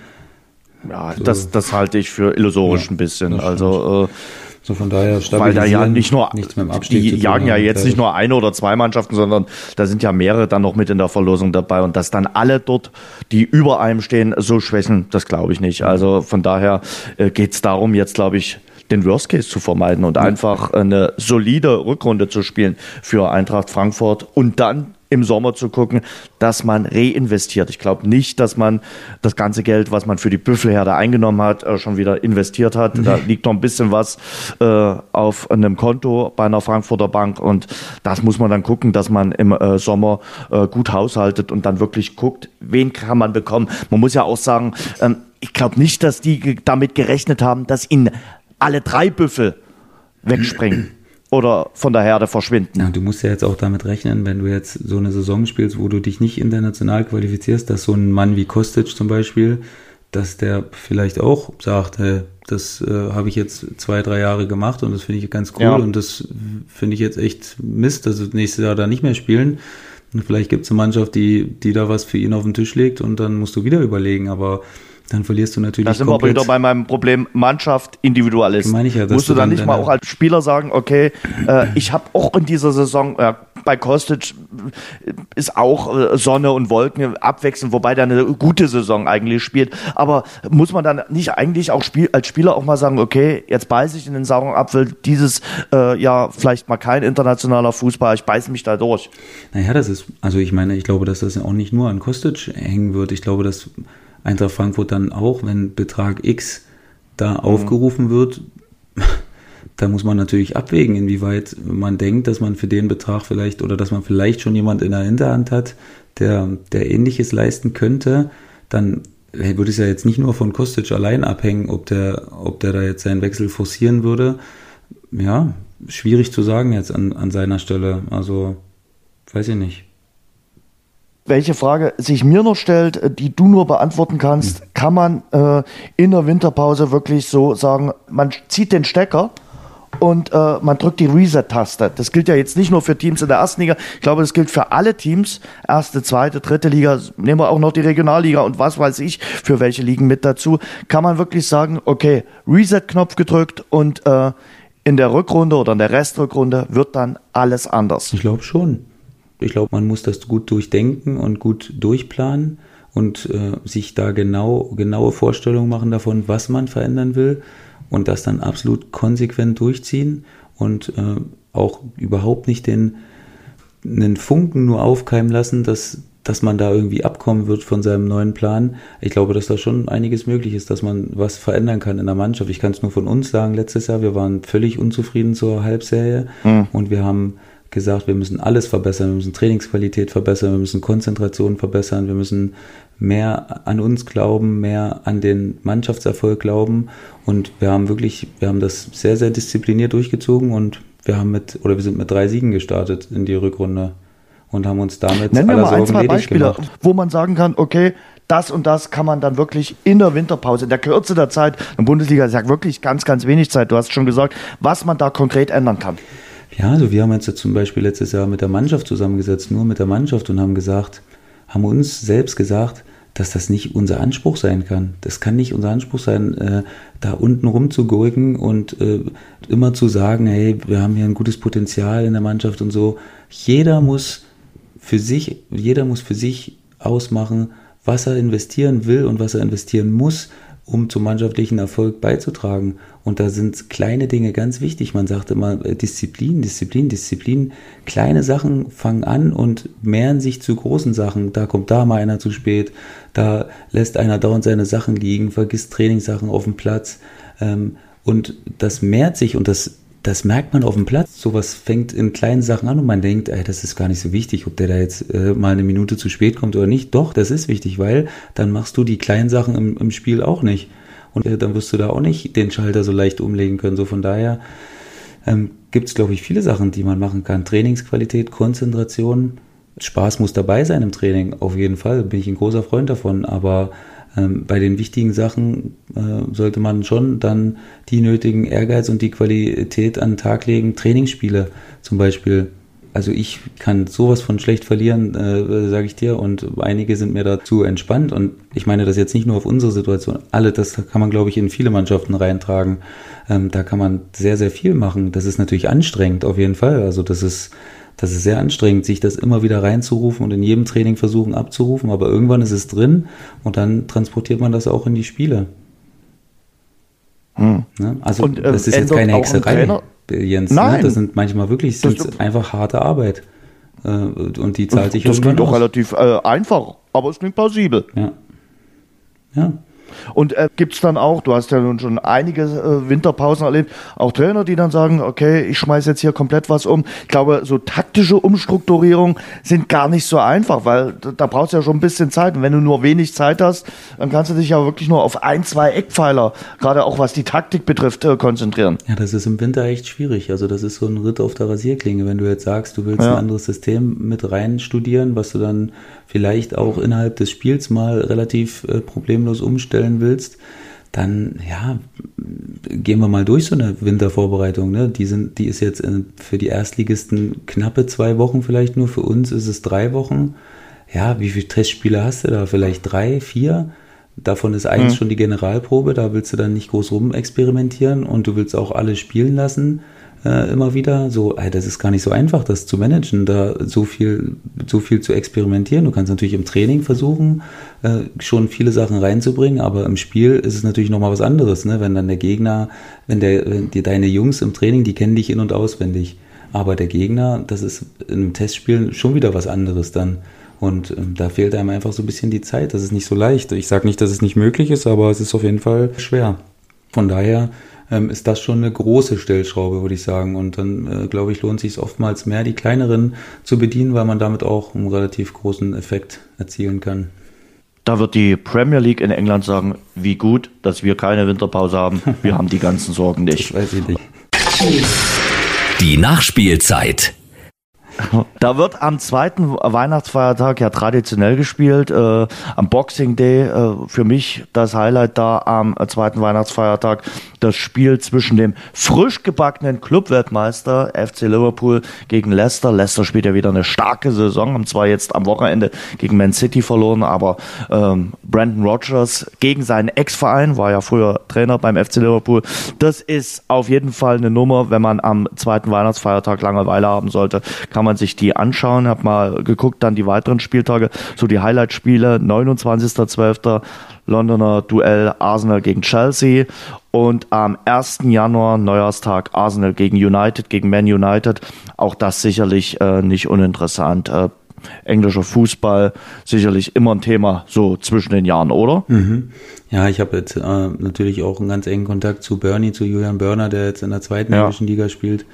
Ja, so. das, das halte ich für illusorisch ja, ein bisschen. Also äh, so von daher Weil da ja nicht nur nichts mit dem Abstieg die jagen ja jetzt nicht nur eine oder zwei Mannschaften, sondern da sind ja mehrere dann noch mit in der Verlosung dabei und dass dann alle dort, die über einem stehen, so schwächen, das glaube ich nicht. Also von daher äh, geht es darum, jetzt glaube ich den Worst Case zu vermeiden und einfach eine solide Rückrunde zu spielen für Eintracht Frankfurt und dann im Sommer zu gucken, dass man reinvestiert. Ich glaube nicht, dass man das ganze Geld, was man für die Büffelherde eingenommen hat, äh, schon wieder investiert hat. Nee. Da liegt noch ein bisschen was äh, auf einem Konto bei einer Frankfurter Bank und das muss man dann gucken, dass man im äh, Sommer äh, gut haushaltet und dann wirklich guckt, wen kann man bekommen. Man muss ja auch sagen, ähm, ich glaube nicht, dass die damit gerechnet haben, dass ihnen alle drei Büffel wegspringen oder von der Herde verschwinden. Ja, du musst ja jetzt auch damit rechnen, wenn du jetzt so eine Saison spielst, wo du dich nicht international qualifizierst, dass so ein Mann wie Kostic zum Beispiel dass der vielleicht auch sagt, hey, das äh, habe ich jetzt zwei, drei Jahre gemacht und das finde ich ganz cool ja. und das finde ich jetzt echt Mist, dass wir nächstes Jahr da nicht mehr spielen. Und vielleicht gibt es eine Mannschaft, die, die da was für ihn auf den Tisch legt und dann musst du wieder überlegen, aber dann verlierst du natürlich. Da sind wir aber wieder bei meinem Problem Mannschaft, Individualist. Meine ich ja, Musst du dann, dann nicht mal auch als Spieler sagen, okay, äh, ich habe auch in dieser Saison, äh, bei Kostic ist auch äh, Sonne und Wolken abwechselnd, wobei der eine gute Saison eigentlich spielt. Aber muss man dann nicht eigentlich auch Spiel, als Spieler auch mal sagen, okay, jetzt beiße ich in den sauren Apfel, dieses äh, ja vielleicht mal kein internationaler Fußball, ich beiße mich da durch. Naja, das ist, also ich meine, ich glaube, dass das ja auch nicht nur an Kostic hängen wird. Ich glaube, dass Eintracht Frankfurt dann auch, wenn Betrag X da mhm. aufgerufen wird, da muss man natürlich abwägen, inwieweit man denkt, dass man für den Betrag vielleicht oder dass man vielleicht schon jemand in der Hinterhand hat, der, der ähnliches leisten könnte, dann würde es ja jetzt nicht nur von Kostic allein abhängen, ob der, ob der da jetzt seinen Wechsel forcieren würde. Ja, schwierig zu sagen jetzt an, an seiner Stelle. Also, weiß ich nicht welche Frage sich mir noch stellt, äh, die du nur beantworten kannst, mhm. kann man äh, in der Winterpause wirklich so sagen, man zieht den Stecker und äh, man drückt die Reset-Taste. Das gilt ja jetzt nicht nur für Teams in der ersten Liga, ich glaube, das gilt für alle Teams, erste, zweite, dritte Liga, nehmen wir auch noch die Regionalliga und was weiß ich, für welche Ligen mit dazu, kann man wirklich sagen, okay, Reset-Knopf gedrückt und äh, in der Rückrunde oder in der Restrückrunde wird dann alles anders. Ich glaube schon. Ich glaube, man muss das gut durchdenken und gut durchplanen und äh, sich da genau, genaue Vorstellungen machen davon, was man verändern will und das dann absolut konsequent durchziehen und äh, auch überhaupt nicht den einen Funken nur aufkeimen lassen, dass, dass man da irgendwie abkommen wird von seinem neuen Plan. Ich glaube, dass da schon einiges möglich ist, dass man was verändern kann in der Mannschaft. Ich kann es nur von uns sagen, letztes Jahr, wir waren völlig unzufrieden zur Halbserie mhm. und wir haben gesagt, wir müssen alles verbessern, wir müssen Trainingsqualität verbessern, wir müssen Konzentration verbessern, wir müssen mehr an uns glauben, mehr an den Mannschaftserfolg glauben. Und wir haben wirklich, wir haben das sehr, sehr diszipliniert durchgezogen und wir haben mit, oder wir sind mit drei Siegen gestartet in die Rückrunde und haben uns damit Nennen wir mal ein, zwei Beispiele, gemacht. wo man sagen kann, okay, das und das kann man dann wirklich in der Winterpause, in der Kürze der Zeit, in der Bundesliga ist ja wirklich ganz, ganz wenig Zeit, du hast schon gesagt, was man da konkret ändern kann. Ja, also wir haben ja zum Beispiel letztes Jahr mit der Mannschaft zusammengesetzt, nur mit der Mannschaft und haben gesagt, haben uns selbst gesagt, dass das nicht unser Anspruch sein kann. Das kann nicht unser Anspruch sein, äh, da unten rumzugurken und äh, immer zu sagen, hey, wir haben hier ein gutes Potenzial in der Mannschaft und so. Jeder muss für sich, jeder muss für sich ausmachen, was er investieren will und was er investieren muss, um zum mannschaftlichen Erfolg beizutragen. Und da sind kleine Dinge ganz wichtig. Man sagt immer äh, Disziplin, Disziplin, Disziplin. Kleine Sachen fangen an und mehren sich zu großen Sachen. Da kommt da mal einer zu spät, da lässt einer dauernd seine Sachen liegen, vergisst Trainingssachen auf dem Platz. Ähm, und das mehrt sich und das das merkt man auf dem Platz. Sowas fängt in kleinen Sachen an und man denkt, ey, das ist gar nicht so wichtig, ob der da jetzt äh, mal eine Minute zu spät kommt oder nicht. Doch, das ist wichtig, weil dann machst du die kleinen Sachen im, im Spiel auch nicht. Und äh, dann wirst du da auch nicht den Schalter so leicht umlegen können. So von daher ähm, gibt es, glaube ich, viele Sachen, die man machen kann. Trainingsqualität, Konzentration, Spaß muss dabei sein im Training, auf jeden Fall. Bin ich ein großer Freund davon, aber ähm, bei den wichtigen Sachen äh, sollte man schon dann die nötigen Ehrgeiz und die Qualität an den Tag legen. Trainingsspiele zum Beispiel. Also ich kann sowas von schlecht verlieren, äh, sage ich dir, und einige sind mir dazu entspannt. Und ich meine das jetzt nicht nur auf unsere Situation. Alle, das kann man, glaube ich, in viele Mannschaften reintragen. Ähm, da kann man sehr, sehr viel machen. Das ist natürlich anstrengend, auf jeden Fall. Also das ist das ist sehr anstrengend, sich das immer wieder reinzurufen und in jedem Training versuchen abzurufen, aber irgendwann ist es drin und dann transportiert man das auch in die Spiele. Hm. Ne? Also und, äh, das ist jetzt keine Hexerei, Jens. Ne? Nein. Ne? Das sind manchmal wirklich einfach harte Arbeit. Äh, und die zahlt sich Das klingt doch relativ äh, einfach, aber es klingt plausibel. Ja. Ja. Und äh, gibt es dann auch, du hast ja nun schon einige äh, Winterpausen erlebt, auch Trainer, die dann sagen, okay, ich schmeiße jetzt hier komplett was um. Ich glaube, so taktische Umstrukturierungen sind gar nicht so einfach, weil da, da brauchst du ja schon ein bisschen Zeit. Und wenn du nur wenig Zeit hast, dann kannst du dich ja wirklich nur auf ein, zwei Eckpfeiler, gerade auch was die Taktik betrifft, äh, konzentrieren. Ja, das ist im Winter echt schwierig. Also das ist so ein Ritt auf der Rasierklinge, wenn du jetzt sagst, du willst ja. ein anderes System mit rein studieren, was du dann vielleicht auch innerhalb des Spiels mal relativ äh, problemlos umstellst stellen willst, dann ja, gehen wir mal durch so eine Wintervorbereitung. Ne? Die, sind, die ist jetzt äh, für die Erstligisten knappe zwei Wochen vielleicht nur. Für uns ist es drei Wochen. Ja, wie viele Testspiele hast du da? Vielleicht drei, vier? Davon ist eins mhm. schon die Generalprobe. Da willst du dann nicht groß rumexperimentieren und du willst auch alle spielen lassen äh, immer wieder. So, ey, das ist gar nicht so einfach, das zu managen, da so viel, so viel zu experimentieren. Du kannst natürlich im Training versuchen, äh, schon viele Sachen reinzubringen, aber im Spiel ist es natürlich nochmal was anderes, ne? Wenn dann der Gegner, wenn der, wenn die, deine Jungs im Training, die kennen dich in- und auswendig. Aber der Gegner, das ist einem Testspiel schon wieder was anderes dann. Und ähm, da fehlt einem einfach so ein bisschen die Zeit. Das ist nicht so leicht. Ich sage nicht, dass es nicht möglich ist, aber es ist auf jeden Fall schwer. Von daher ähm, ist das schon eine große Stellschraube, würde ich sagen. Und dann, äh, glaube ich, lohnt sich oftmals mehr, die kleineren zu bedienen, weil man damit auch einen relativ großen Effekt erzielen kann. Da wird die Premier League in England sagen, wie gut, dass wir keine Winterpause haben. Wir haben die ganzen Sorgen nicht. Das weiß ich nicht. Die Nachspielzeit. Da wird am zweiten Weihnachtsfeiertag ja traditionell gespielt. Äh, am Boxing Day äh, für mich das Highlight da am zweiten Weihnachtsfeiertag das Spiel zwischen dem frisch gebackenen Clubweltmeister FC Liverpool gegen Leicester. Leicester spielt ja wieder eine starke Saison, haben zwar jetzt am Wochenende gegen Man City verloren, aber ähm, Brandon Rogers gegen seinen Ex-Verein, war ja früher Trainer beim FC Liverpool. Das ist auf jeden Fall eine Nummer, wenn man am zweiten Weihnachtsfeiertag Langeweile haben sollte, kann man sich die anschauen. Hab mal geguckt, dann die weiteren Spieltage, so die Highlight-Spiele, 29.12. Londoner Duell Arsenal gegen Chelsea und am 1. Januar, Neujahrstag, Arsenal gegen United, gegen Man United. Auch das sicherlich äh, nicht uninteressant. Äh, englischer Fußball sicherlich immer ein Thema so zwischen den Jahren, oder? Mhm. Ja, ich habe jetzt äh, natürlich auch einen ganz engen Kontakt zu Bernie, zu Julian Börner, der jetzt in der zweiten ja. englischen Liga spielt.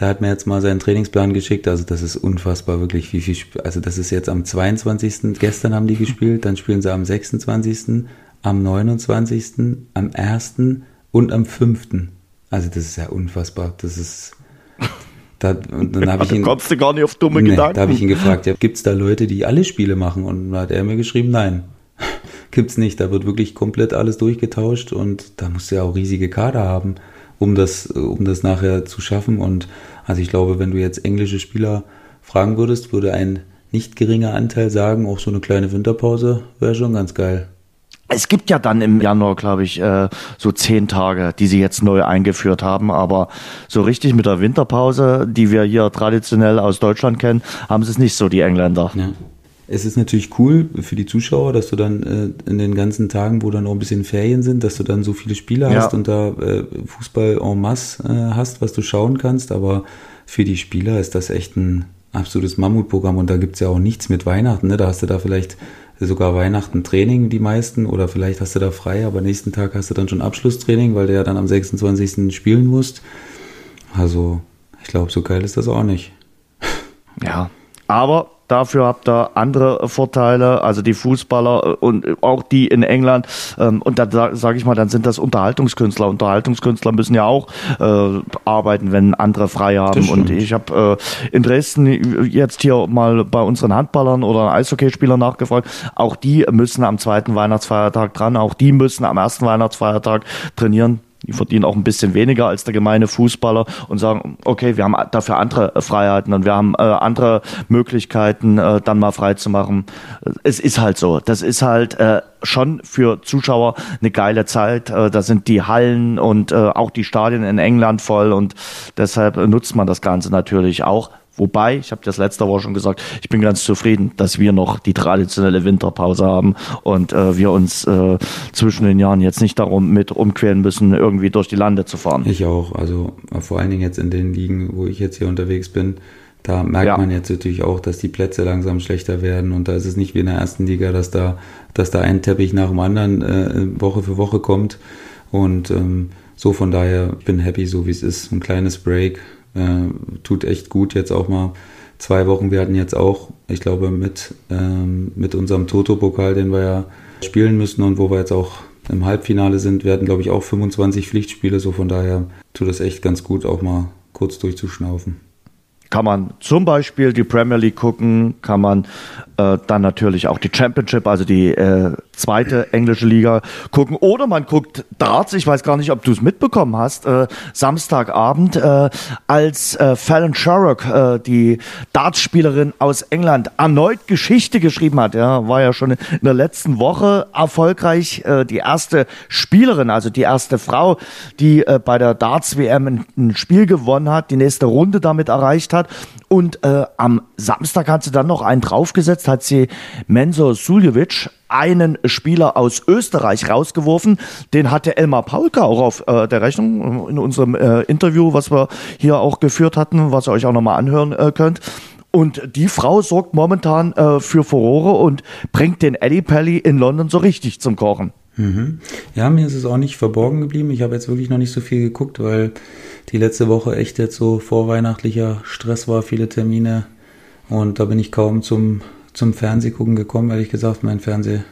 Der hat mir jetzt mal seinen Trainingsplan geschickt. Also das ist unfassbar wirklich, wie viel. Also das ist jetzt am 22. Gestern haben die gespielt, dann spielen sie am 26., am 29., am 1. und am 5. Also das ist ja unfassbar. Das ist. Da, und dann habe ich ihn, kommst du gar nicht auf dumme nee, Gedanken. Da habe ich ihn gefragt, ja, gibt es da Leute, die alle Spiele machen? Und da hat er mir geschrieben, nein, gibt's nicht. Da wird wirklich komplett alles durchgetauscht und da musst du ja auch riesige Kader haben um das, um das nachher zu schaffen. Und also ich glaube, wenn du jetzt englische Spieler fragen würdest, würde ein nicht geringer Anteil sagen, auch so eine kleine Winterpause wäre schon ganz geil. Es gibt ja dann im Januar, glaube ich, äh, so zehn Tage, die sie jetzt neu eingeführt haben. Aber so richtig mit der Winterpause, die wir hier traditionell aus Deutschland kennen, haben sie es nicht so, die Engländer. Ja es ist natürlich cool für die Zuschauer, dass du dann äh, in den ganzen Tagen, wo dann auch ein bisschen Ferien sind, dass du dann so viele Spiele ja. hast und da äh, Fußball en masse äh, hast, was du schauen kannst. Aber für die Spieler ist das echt ein absolutes Mammutprogramm und da gibt's ja auch nichts mit Weihnachten. Ne? Da hast du da vielleicht sogar Weihnachten Training, die meisten, oder vielleicht hast du da frei, aber nächsten Tag hast du dann schon Abschlusstraining, weil du ja dann am 26. spielen musst. Also, ich glaube, so geil ist das auch nicht. Ja, aber Dafür habt ihr andere Vorteile, also die Fußballer äh, und auch die in England. Ähm, und da sage ich mal, dann sind das Unterhaltungskünstler. Unterhaltungskünstler müssen ja auch äh, arbeiten, wenn andere frei haben. Und ich habe äh, in Dresden jetzt hier mal bei unseren Handballern oder Eishockeyspielern nachgefragt. Auch die müssen am zweiten Weihnachtsfeiertag dran. Auch die müssen am ersten Weihnachtsfeiertag trainieren die verdienen auch ein bisschen weniger als der gemeine Fußballer und sagen, okay, wir haben dafür andere Freiheiten und wir haben äh, andere Möglichkeiten, äh, dann mal frei zu machen. Es ist halt so. Das ist halt äh, schon für Zuschauer eine geile Zeit. Äh, da sind die Hallen und äh, auch die Stadien in England voll und deshalb nutzt man das Ganze natürlich auch. Wobei, ich habe das letzte Woche schon gesagt, ich bin ganz zufrieden, dass wir noch die traditionelle Winterpause haben und äh, wir uns äh, zwischen den Jahren jetzt nicht darum mit umqueren müssen, irgendwie durch die Lande zu fahren. Ich auch. Also vor allen Dingen jetzt in den Ligen, wo ich jetzt hier unterwegs bin, da merkt ja. man jetzt natürlich auch, dass die Plätze langsam schlechter werden und da ist es nicht wie in der ersten Liga, dass da, dass da ein Teppich nach dem anderen äh, Woche für Woche kommt. Und ähm, so von daher bin happy, so wie es ist. Ein kleines Break, äh, tut echt gut jetzt auch mal zwei Wochen. Wir hatten jetzt auch, ich glaube, mit, ähm, mit unserem Toto-Pokal, den wir ja spielen müssen und wo wir jetzt auch im Halbfinale sind, hatten, glaube ich, auch 25 Pflichtspiele. So von daher tut es echt ganz gut, auch mal kurz durchzuschnaufen. Kann man zum Beispiel die Premier League gucken, kann man äh, dann natürlich auch die Championship, also die äh, zweite englische Liga gucken. Oder man guckt Darts, ich weiß gar nicht, ob du es mitbekommen hast, äh, Samstagabend, äh, als äh, Fallon Sherrock, äh, die Dartspielerin aus England, erneut Geschichte geschrieben hat. Ja, war ja schon in der letzten Woche erfolgreich äh, die erste Spielerin, also die erste Frau, die äh, bei der Darts-WM ein, ein Spiel gewonnen hat, die nächste Runde damit erreicht hat. Und äh, am Samstag hat sie dann noch einen draufgesetzt, hat sie Menzo Suljevic, einen Spieler aus Österreich, rausgeworfen. Den hatte Elmar Paulka auch auf äh, der Rechnung in unserem äh, Interview, was wir hier auch geführt hatten, was ihr euch auch nochmal anhören äh, könnt. Und die Frau sorgt momentan äh, für Furore und bringt den Eddie Pelly in London so richtig zum Kochen. Mhm. Ja, mir ist es auch nicht verborgen geblieben. Ich habe jetzt wirklich noch nicht so viel geguckt, weil die letzte Woche echt jetzt so vorweihnachtlicher Stress war, viele Termine. Und da bin ich kaum zum, zum Fernsehgucken gekommen, ehrlich gesagt. Mein Fernseher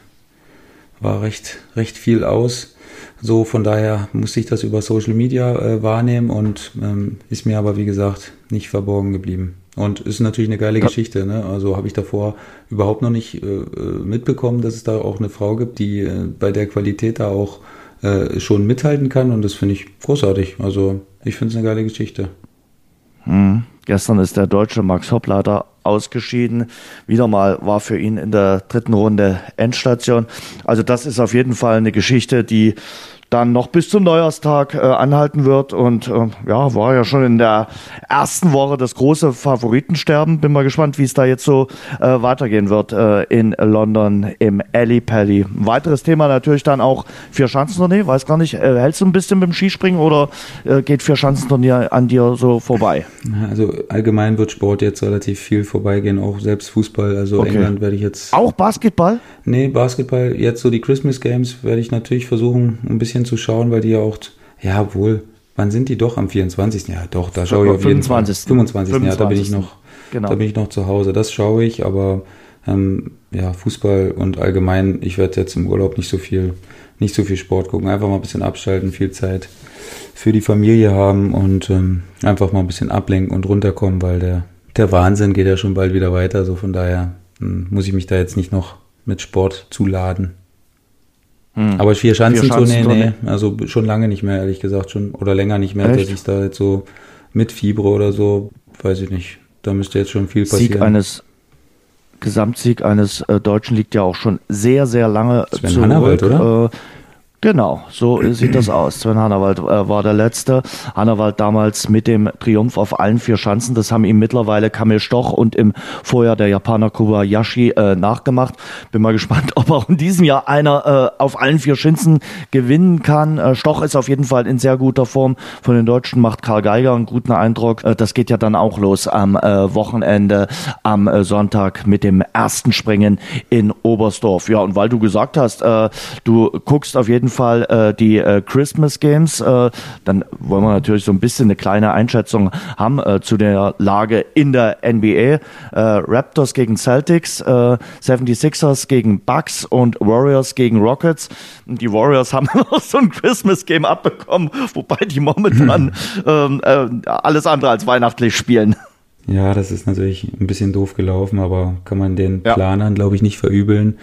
war recht, recht viel aus. So, von daher musste ich das über Social Media äh, wahrnehmen und ähm, ist mir aber, wie gesagt, nicht verborgen geblieben. Und ist natürlich eine geile Geschichte. Ne? Also habe ich davor überhaupt noch nicht äh, äh, mitbekommen, dass es da auch eine Frau gibt, die äh, bei der Qualität da auch äh, schon mithalten kann. Und das finde ich großartig. Also ich finde es eine geile Geschichte. Hm. Gestern ist der deutsche Max Hopp leider ausgeschieden. Wieder mal war für ihn in der dritten Runde Endstation. Also das ist auf jeden Fall eine Geschichte, die dann noch bis zum Neujahrstag äh, anhalten wird. Und äh, ja, war ja schon in der ersten Woche das große Favoritensterben. Bin mal gespannt, wie es da jetzt so äh, weitergehen wird äh, in London im Ali Pally. Weiteres Thema natürlich dann auch vier Schanzentournee. Weiß gar nicht, äh, hältst du ein bisschen beim Skispringen oder äh, geht vier Schanzentournee an dir so vorbei? Also allgemein wird Sport jetzt relativ viel vorbeigehen, auch selbst Fußball. Also okay. England werde ich jetzt. Auch Basketball? Nee, Basketball. Jetzt so die Christmas Games werde ich natürlich versuchen, ein bisschen bisschen zu schauen, weil die ja auch, ja wohl, wann sind die doch am 24. Ja, doch, da schaue ich auf jeden Fall. 25. 25. Ja, da bin ich noch, genau. da bin ich noch zu Hause. Das schaue ich, aber ähm, ja, Fußball und allgemein, ich werde jetzt im Urlaub nicht so viel, nicht so viel Sport gucken, einfach mal ein bisschen abschalten, viel Zeit für die Familie haben und ähm, einfach mal ein bisschen ablenken und runterkommen, weil der, der Wahnsinn geht ja schon bald wieder weiter. So von daher ähm, muss ich mich da jetzt nicht noch mit Sport zuladen. Hm. Aber vier Schanzentournee, nee, also schon lange nicht mehr, ehrlich gesagt, schon oder länger nicht mehr, Echt? dass ich da jetzt so mit Fieber oder so, weiß ich nicht. Da müsste jetzt schon viel passieren. Sieg eines Gesamtsieg eines äh, Deutschen liegt ja auch schon sehr, sehr lange Sven zurück. Hannawald, oder? Äh, Genau, so sieht das aus. Sven Hannawald äh, war der Letzte. Hannawald damals mit dem Triumph auf allen vier Schanzen. Das haben ihm mittlerweile Kamil Stoch und im Vorjahr der Japaner Kobayashi äh, nachgemacht. Bin mal gespannt, ob auch in diesem Jahr einer äh, auf allen vier Schanzen gewinnen kann. Äh, Stoch ist auf jeden Fall in sehr guter Form. Von den Deutschen macht Karl Geiger einen guten Eindruck. Äh, das geht ja dann auch los am äh, Wochenende, am Sonntag mit dem ersten Springen in Oberstdorf. Ja, und weil du gesagt hast, du guckst auf jeden Fall äh, die äh, Christmas Games. Äh, dann wollen wir natürlich so ein bisschen eine kleine Einschätzung haben äh, zu der Lage in der NBA. Äh, Raptors gegen Celtics, äh, 76ers gegen Bucks und Warriors gegen Rockets. Die Warriors haben noch so ein Christmas Game abbekommen, wobei die momentan ähm, äh, alles andere als weihnachtlich spielen. Ja, das ist natürlich ein bisschen doof gelaufen, aber kann man den ja. Planern, glaube ich, nicht verübeln.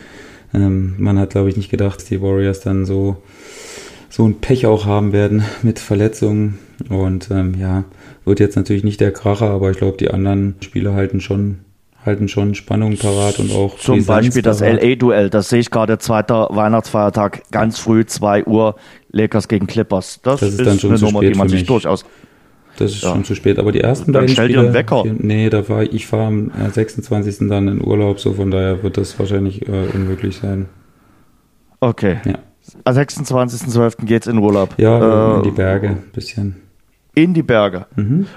Ähm, man hat, glaube ich, nicht gedacht, dass die Warriors dann so, so ein Pech auch haben werden mit Verletzungen. Und ähm, ja, wird jetzt natürlich nicht der Kracher, aber ich glaube, die anderen Spieler halten schon halten schon Spannung parat und auch zum Beispiel das LA-Duell, das sehe ich gerade zweiter Weihnachtsfeiertag ganz früh 2 Uhr Lakers gegen Clippers. Das, das ist, ist, dann schon eine Nummer, die man sich durchaus das ist ja. schon zu spät. Aber die ersten dann beiden stell Spiele, dir einen Wecker. nee, da war ich fahre am 26. Äh, dann in Urlaub, so von daher wird das wahrscheinlich äh, unmöglich sein. Okay. Ja. Am 26.12. geht's in Urlaub. Ja, äh, in die Berge, ein bisschen. In die Berge. Mhm.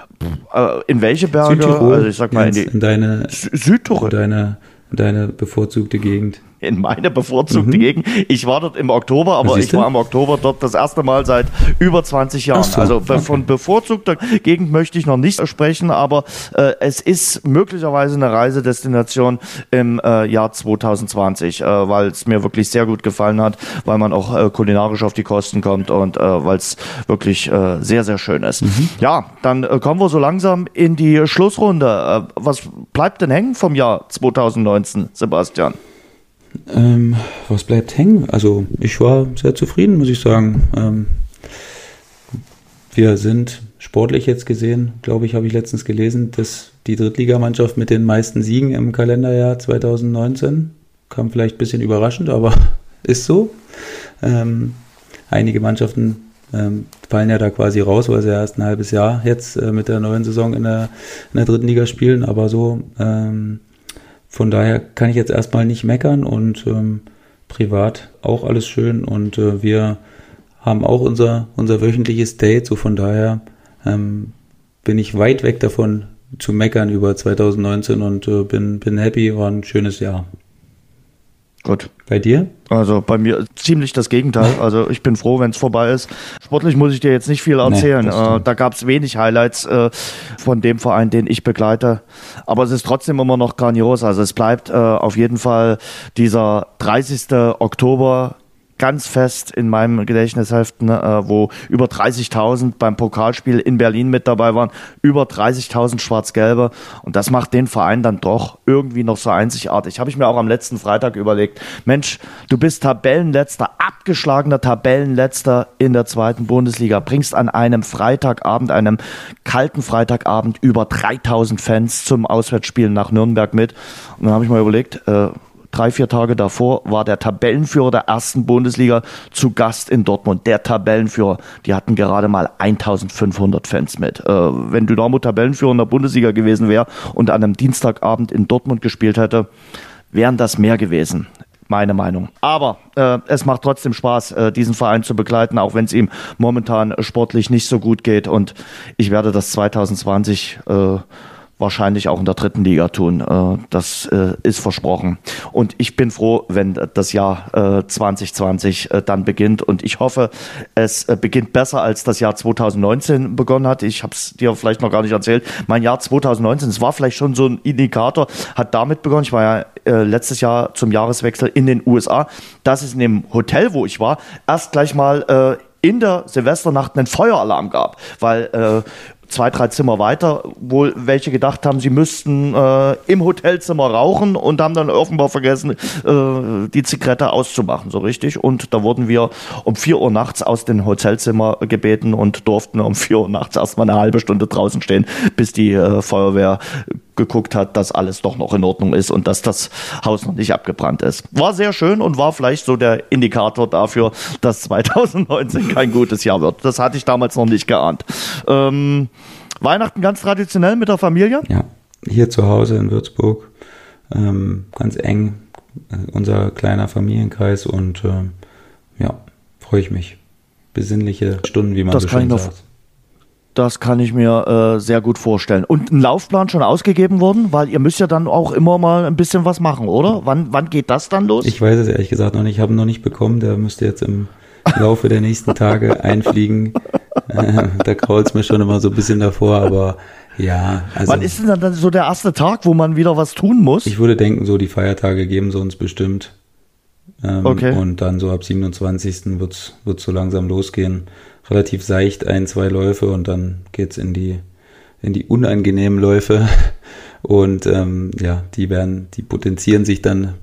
Äh, in welche Berge? Südtirol, also ich sag mal in, die in deine Südtirol. Deine, deine bevorzugte Gegend. In meine bevorzugte mhm. Gegend. Ich war dort im Oktober, aber ich war im Oktober dort das erste Mal seit über 20 Jahren. So, also okay. von bevorzugter Gegend möchte ich noch nicht sprechen, aber äh, es ist möglicherweise eine Reisedestination im äh, Jahr 2020, äh, weil es mir wirklich sehr gut gefallen hat, weil man auch äh, kulinarisch auf die Kosten kommt und äh, weil es wirklich äh, sehr, sehr schön ist. Mhm. Ja, dann kommen wir so langsam in die Schlussrunde. was bleibt denn hängen vom Jahr 2019, Sebastian? Ähm, was bleibt hängen? Also ich war sehr zufrieden, muss ich sagen. Ähm, wir sind sportlich jetzt gesehen, glaube ich, habe ich letztens gelesen, dass die Drittligamannschaft mit den meisten Siegen im Kalenderjahr 2019 kam vielleicht ein bisschen überraschend, aber ist so. Ähm, einige Mannschaften ähm, fallen ja da quasi raus, weil sie ja erst ein halbes Jahr jetzt äh, mit der neuen Saison in der, in der dritten Liga spielen, aber so ähm, von daher kann ich jetzt erstmal nicht meckern und ähm, privat auch alles schön und äh, wir haben auch unser, unser wöchentliches Date, so von daher ähm, bin ich weit weg davon zu meckern über 2019 und äh, bin, bin happy, war ein schönes Jahr. Gut. Bei dir? Also bei mir ziemlich das Gegenteil. Also ich bin froh, wenn es vorbei ist. Sportlich muss ich dir jetzt nicht viel erzählen. Nee, äh, da gab es wenig Highlights äh, von dem Verein, den ich begleite. Aber es ist trotzdem immer noch grandios. Also es bleibt äh, auf jeden Fall dieser 30. Oktober ganz fest in meinem Gedächtnis heften, äh, wo über 30.000 beim Pokalspiel in Berlin mit dabei waren, über 30.000 Schwarz-Gelbe und das macht den Verein dann doch irgendwie noch so einzigartig. Habe ich mir auch am letzten Freitag überlegt, Mensch, du bist Tabellenletzter, abgeschlagener Tabellenletzter in der zweiten Bundesliga, bringst an einem Freitagabend, einem kalten Freitagabend über 3.000 Fans zum Auswärtsspiel nach Nürnberg mit und dann habe ich mir überlegt, äh, drei, vier Tage davor war der Tabellenführer der ersten Bundesliga zu Gast in Dortmund. Der Tabellenführer, die hatten gerade mal 1500 Fans mit. Äh, wenn Dynamo Tabellenführer in der Bundesliga gewesen wäre und an einem Dienstagabend in Dortmund gespielt hätte, wären das mehr gewesen meine Meinung. Aber äh, es macht trotzdem Spaß, äh, diesen Verein zu begleiten, auch wenn es ihm momentan sportlich nicht so gut geht. Und ich werde das 2020 äh, wahrscheinlich auch in der dritten Liga tun. Äh, das äh, ist versprochen. Und ich bin froh, wenn das Jahr 2020 äh, dann beginnt. Und ich hoffe, es beginnt besser, als das Jahr 2019 begonnen hat. Ich habe es dir vielleicht noch gar nicht erzählt. Mein Jahr 2019, es war vielleicht schon so ein Indikator, hat damit begonnen. Ich war ja letztes Jahr zum Jahreswechsel in den USA. Das ist in dem Hotel, wo ich war, erst gleich mal in der Silvesternacht einen Feueralarm gab, weil äh, zwei, drei Zimmer weiter wohl welche gedacht haben, sie müssten äh, im Hotelzimmer rauchen und haben dann offenbar vergessen, äh, die Zigarette auszumachen, so richtig. Und da wurden wir um vier Uhr nachts aus dem Hotelzimmer gebeten und durften um vier Uhr nachts erstmal eine halbe Stunde draußen stehen, bis die äh, Feuerwehr geguckt hat, dass alles doch noch in Ordnung ist und dass das Haus noch nicht abgebrannt ist. War sehr schön und war vielleicht so der Indikator dafür, dass 2019 kein gutes Jahr wird. Das hatte ich damals noch nicht geahnt. Ähm, Weihnachten ganz traditionell mit der Familie? Ja, hier zu Hause in Würzburg. Ähm, ganz eng, äh, unser kleiner Familienkreis und ähm, ja, freue ich mich. Besinnliche Stunden, wie man das so schön sagt. Das kann ich mir äh, sehr gut vorstellen. Und ein Laufplan schon ausgegeben worden? Weil ihr müsst ja dann auch immer mal ein bisschen was machen, oder? Wann, wann geht das dann los? Ich weiß es ehrlich gesagt noch nicht. Ich habe ihn noch nicht bekommen. Der müsste jetzt im Laufe der nächsten Tage einfliegen. Äh, da krault es mir schon immer so ein bisschen davor, aber ja. Also, Wann ist denn dann so der erste Tag, wo man wieder was tun muss? Ich würde denken, so die Feiertage geben sie uns bestimmt. Ähm, okay. Und dann so ab 27. wird es so langsam losgehen relativ seicht ein, zwei Läufe und dann geht's in die, in die unangenehmen Läufe. Und ähm, ja, die werden, die potenzieren sich dann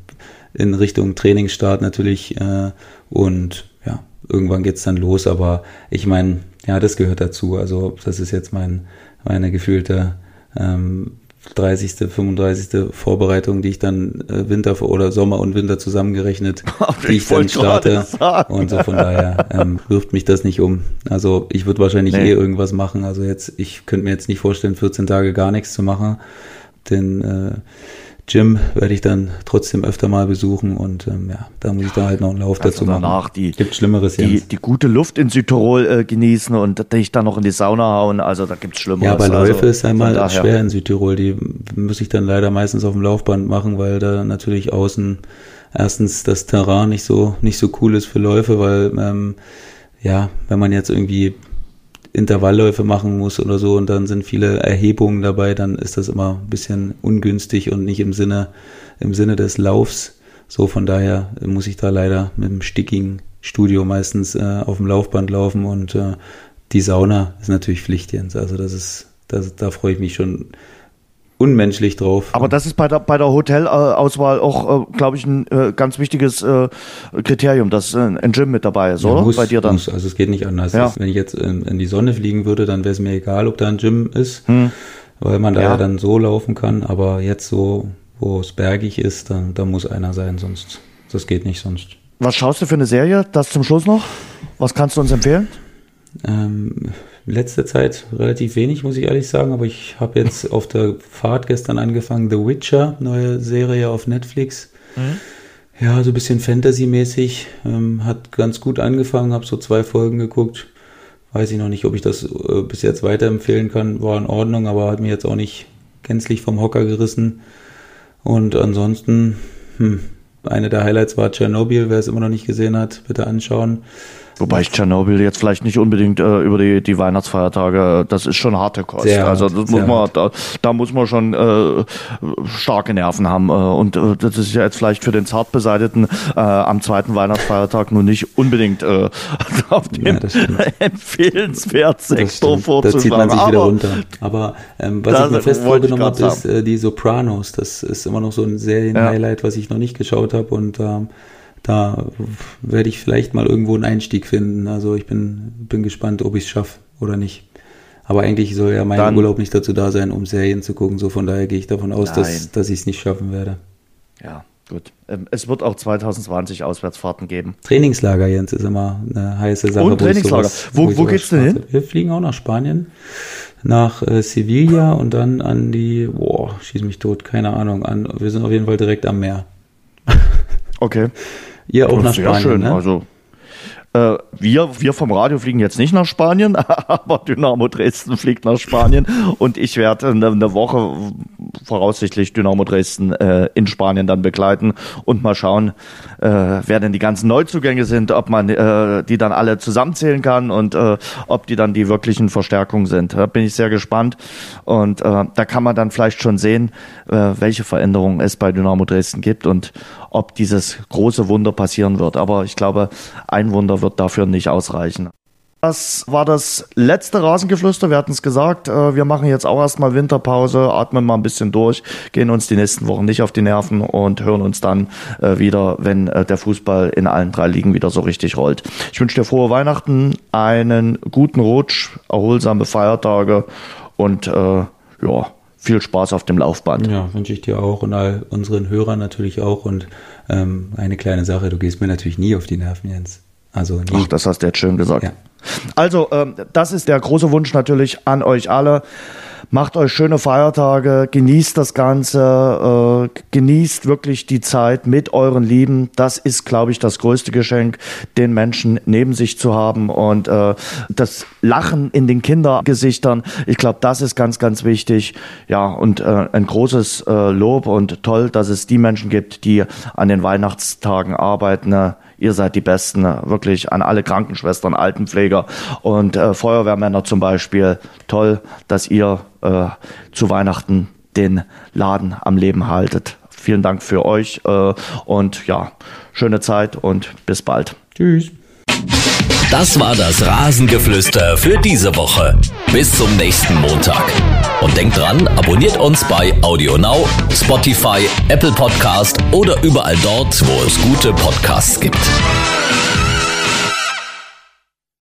in Richtung Trainingsstart natürlich äh, und ja, irgendwann geht's dann los, aber ich meine, ja, das gehört dazu. Also das ist jetzt mein, meine gefühlte ähm, 30., 35. Vorbereitung, die ich dann äh, Winter oder Sommer und Winter zusammengerechnet, die ich, dann starte. Und so von daher ähm, wirft mich das nicht um. Also ich würde wahrscheinlich nee. eh irgendwas machen. Also jetzt, ich könnte mir jetzt nicht vorstellen, 14 Tage gar nichts zu machen. Denn äh, Gym werde ich dann trotzdem öfter mal besuchen und ähm, ja, da muss ich dann halt noch einen Lauf also dazu danach machen. Die, gibt Schlimmeres die, die gute Luft in Südtirol äh, genießen und dich dann noch in die Sauna hauen, also da gibt's Schlimmeres. Ja, aber Läufe also, ist einmal schwer in Südtirol, die muss ich dann leider meistens auf dem Laufband machen, weil da natürlich außen erstens das Terrain nicht so nicht so cool ist für Läufe, weil ähm, ja, wenn man jetzt irgendwie Intervallläufe machen muss oder so und dann sind viele Erhebungen dabei, dann ist das immer ein bisschen ungünstig und nicht im Sinne, im Sinne des Laufs. So von daher muss ich da leider mit dem stickigen Studio meistens äh, auf dem Laufband laufen und äh, die Sauna ist natürlich Pflicht, Jens. Also das ist, das, da freue ich mich schon unmenschlich drauf. Aber das ist bei der, bei der Hotelauswahl auch, äh, glaube ich, ein äh, ganz wichtiges äh, Kriterium, dass ein Gym mit dabei ist, ja, oder? Muss, bei dir dann? Muss, also es geht nicht anders. Ja. Wenn ich jetzt in, in, die Sonne fliegen würde, dann wäre es mir egal, ob da ein Gym ist, hm. weil man da ja. ja. dann so laufen kann. Aber jetzt so, wo es bergig ist, dann da muss einer sein, sonst das geht nicht sonst. Was schaust du für eine Serie? Das zum Schluss noch? Was kannst du uns empfehlen? Ähm, letzte Zeit relativ wenig, muss ich ehrlich sagen, aber ich habe jetzt auf der Fahrt gestern angefangen, The Witcher, neue Serie auf Netflix. Mhm. Ja, so ein bisschen Fantasy-mäßig. Ähm, hat ganz gut angefangen, habe so zwei Folgen geguckt. Weiß ich noch nicht, ob ich das äh, bis jetzt weiterempfehlen kann. War in Ordnung, aber hat mir jetzt auch nicht gänzlich vom Hocker gerissen. Und ansonsten, hm, eine der Highlights war Tschernobyl. Wer es immer noch nicht gesehen hat, bitte anschauen. Wobei ich Tschernobyl jetzt vielleicht nicht unbedingt äh, über die, die Weihnachtsfeiertage, das ist schon harte Kost. Sehr also das muss man, da, da, muss man schon äh, starke Nerven haben. Äh, und äh, das ist ja jetzt vielleicht für den Zartbeseiteten äh, am zweiten Weihnachtsfeiertag nun nicht unbedingt äh, auf dem ja, empfehlenswert Sektor vorzuschauen. Da zieht man sich wieder runter. Aber ähm, was ich mir fest vorgenommen habe, ist äh, die Sopranos. Das ist immer noch so ein Serien-Highlight, ja. was ich noch nicht geschaut habe und ähm, da werde ich vielleicht mal irgendwo einen Einstieg finden. Also ich bin, bin gespannt, ob ich es schaffe oder nicht. Aber eigentlich soll ja mein Dann, Urlaub nicht dazu da sein, um Serien zu gucken. So von daher gehe ich davon aus, nein. dass, dass ich es nicht schaffen werde. Ja, gut. Ähm, es wird auch 2020 Auswärtsfahrten geben. Trainingslager, Jens, ist immer eine heiße Sache. Und Trainingslager. Sowas, wo, wo, wo geht's denn hin? Wir fliegen auch nach Spanien, nach äh, Sevilla und dann an die, boah, schieß mich tot, keine Ahnung, an, wir sind auf jeden Fall direkt am Meer. Okay. Ihr auch nach Spanien, Sehr schön. Ne? Also äh, wir, wir vom Radio fliegen jetzt nicht nach Spanien, aber Dynamo Dresden fliegt nach Spanien und ich werde eine, eine Woche voraussichtlich Dynamo Dresden äh, in Spanien dann begleiten und mal schauen, äh, wer denn die ganzen Neuzugänge sind, ob man äh, die dann alle zusammenzählen kann und äh, ob die dann die wirklichen Verstärkungen sind. Da bin ich sehr gespannt und äh, da kann man dann vielleicht schon sehen, äh, welche Veränderungen es bei Dynamo Dresden gibt und ob dieses große Wunder passieren wird. Aber ich glaube, ein Wunder wird dafür nicht ausreichen. Das war das letzte Rasengeflüster. Wir hatten es gesagt, äh, wir machen jetzt auch erstmal Winterpause, atmen mal ein bisschen durch, gehen uns die nächsten Wochen nicht auf die Nerven und hören uns dann äh, wieder, wenn äh, der Fußball in allen drei Ligen wieder so richtig rollt. Ich wünsche dir frohe Weihnachten, einen guten Rutsch, erholsame Feiertage und äh, ja, viel Spaß auf dem Laufband. Ja, wünsche ich dir auch und all unseren Hörern natürlich auch. Und ähm, eine kleine Sache, du gehst mir natürlich nie auf die Nerven, Jens. Also nie. Ach, das hast du jetzt schön gesagt. Ja. Also, ähm, das ist der große Wunsch natürlich an euch alle. Macht euch schöne Feiertage, genießt das Ganze, äh, genießt wirklich die Zeit mit euren Lieben. Das ist, glaube ich, das größte Geschenk, den Menschen neben sich zu haben und äh, das Lachen in den Kindergesichtern. Ich glaube, das ist ganz, ganz wichtig. Ja, und äh, ein großes äh, Lob und toll, dass es die Menschen gibt, die an den Weihnachtstagen arbeiten. Ne? ihr seid die Besten, wirklich an alle Krankenschwestern, Altenpfleger und äh, Feuerwehrmänner zum Beispiel. Toll, dass ihr äh, zu Weihnachten den Laden am Leben haltet. Vielen Dank für euch äh, und ja, schöne Zeit und bis bald. Tschüss. Das war das Rasengeflüster für diese Woche. Bis zum nächsten Montag. Und denkt dran, abonniert uns bei AudioNow, Spotify, Apple Podcast oder überall dort, wo es gute Podcasts gibt.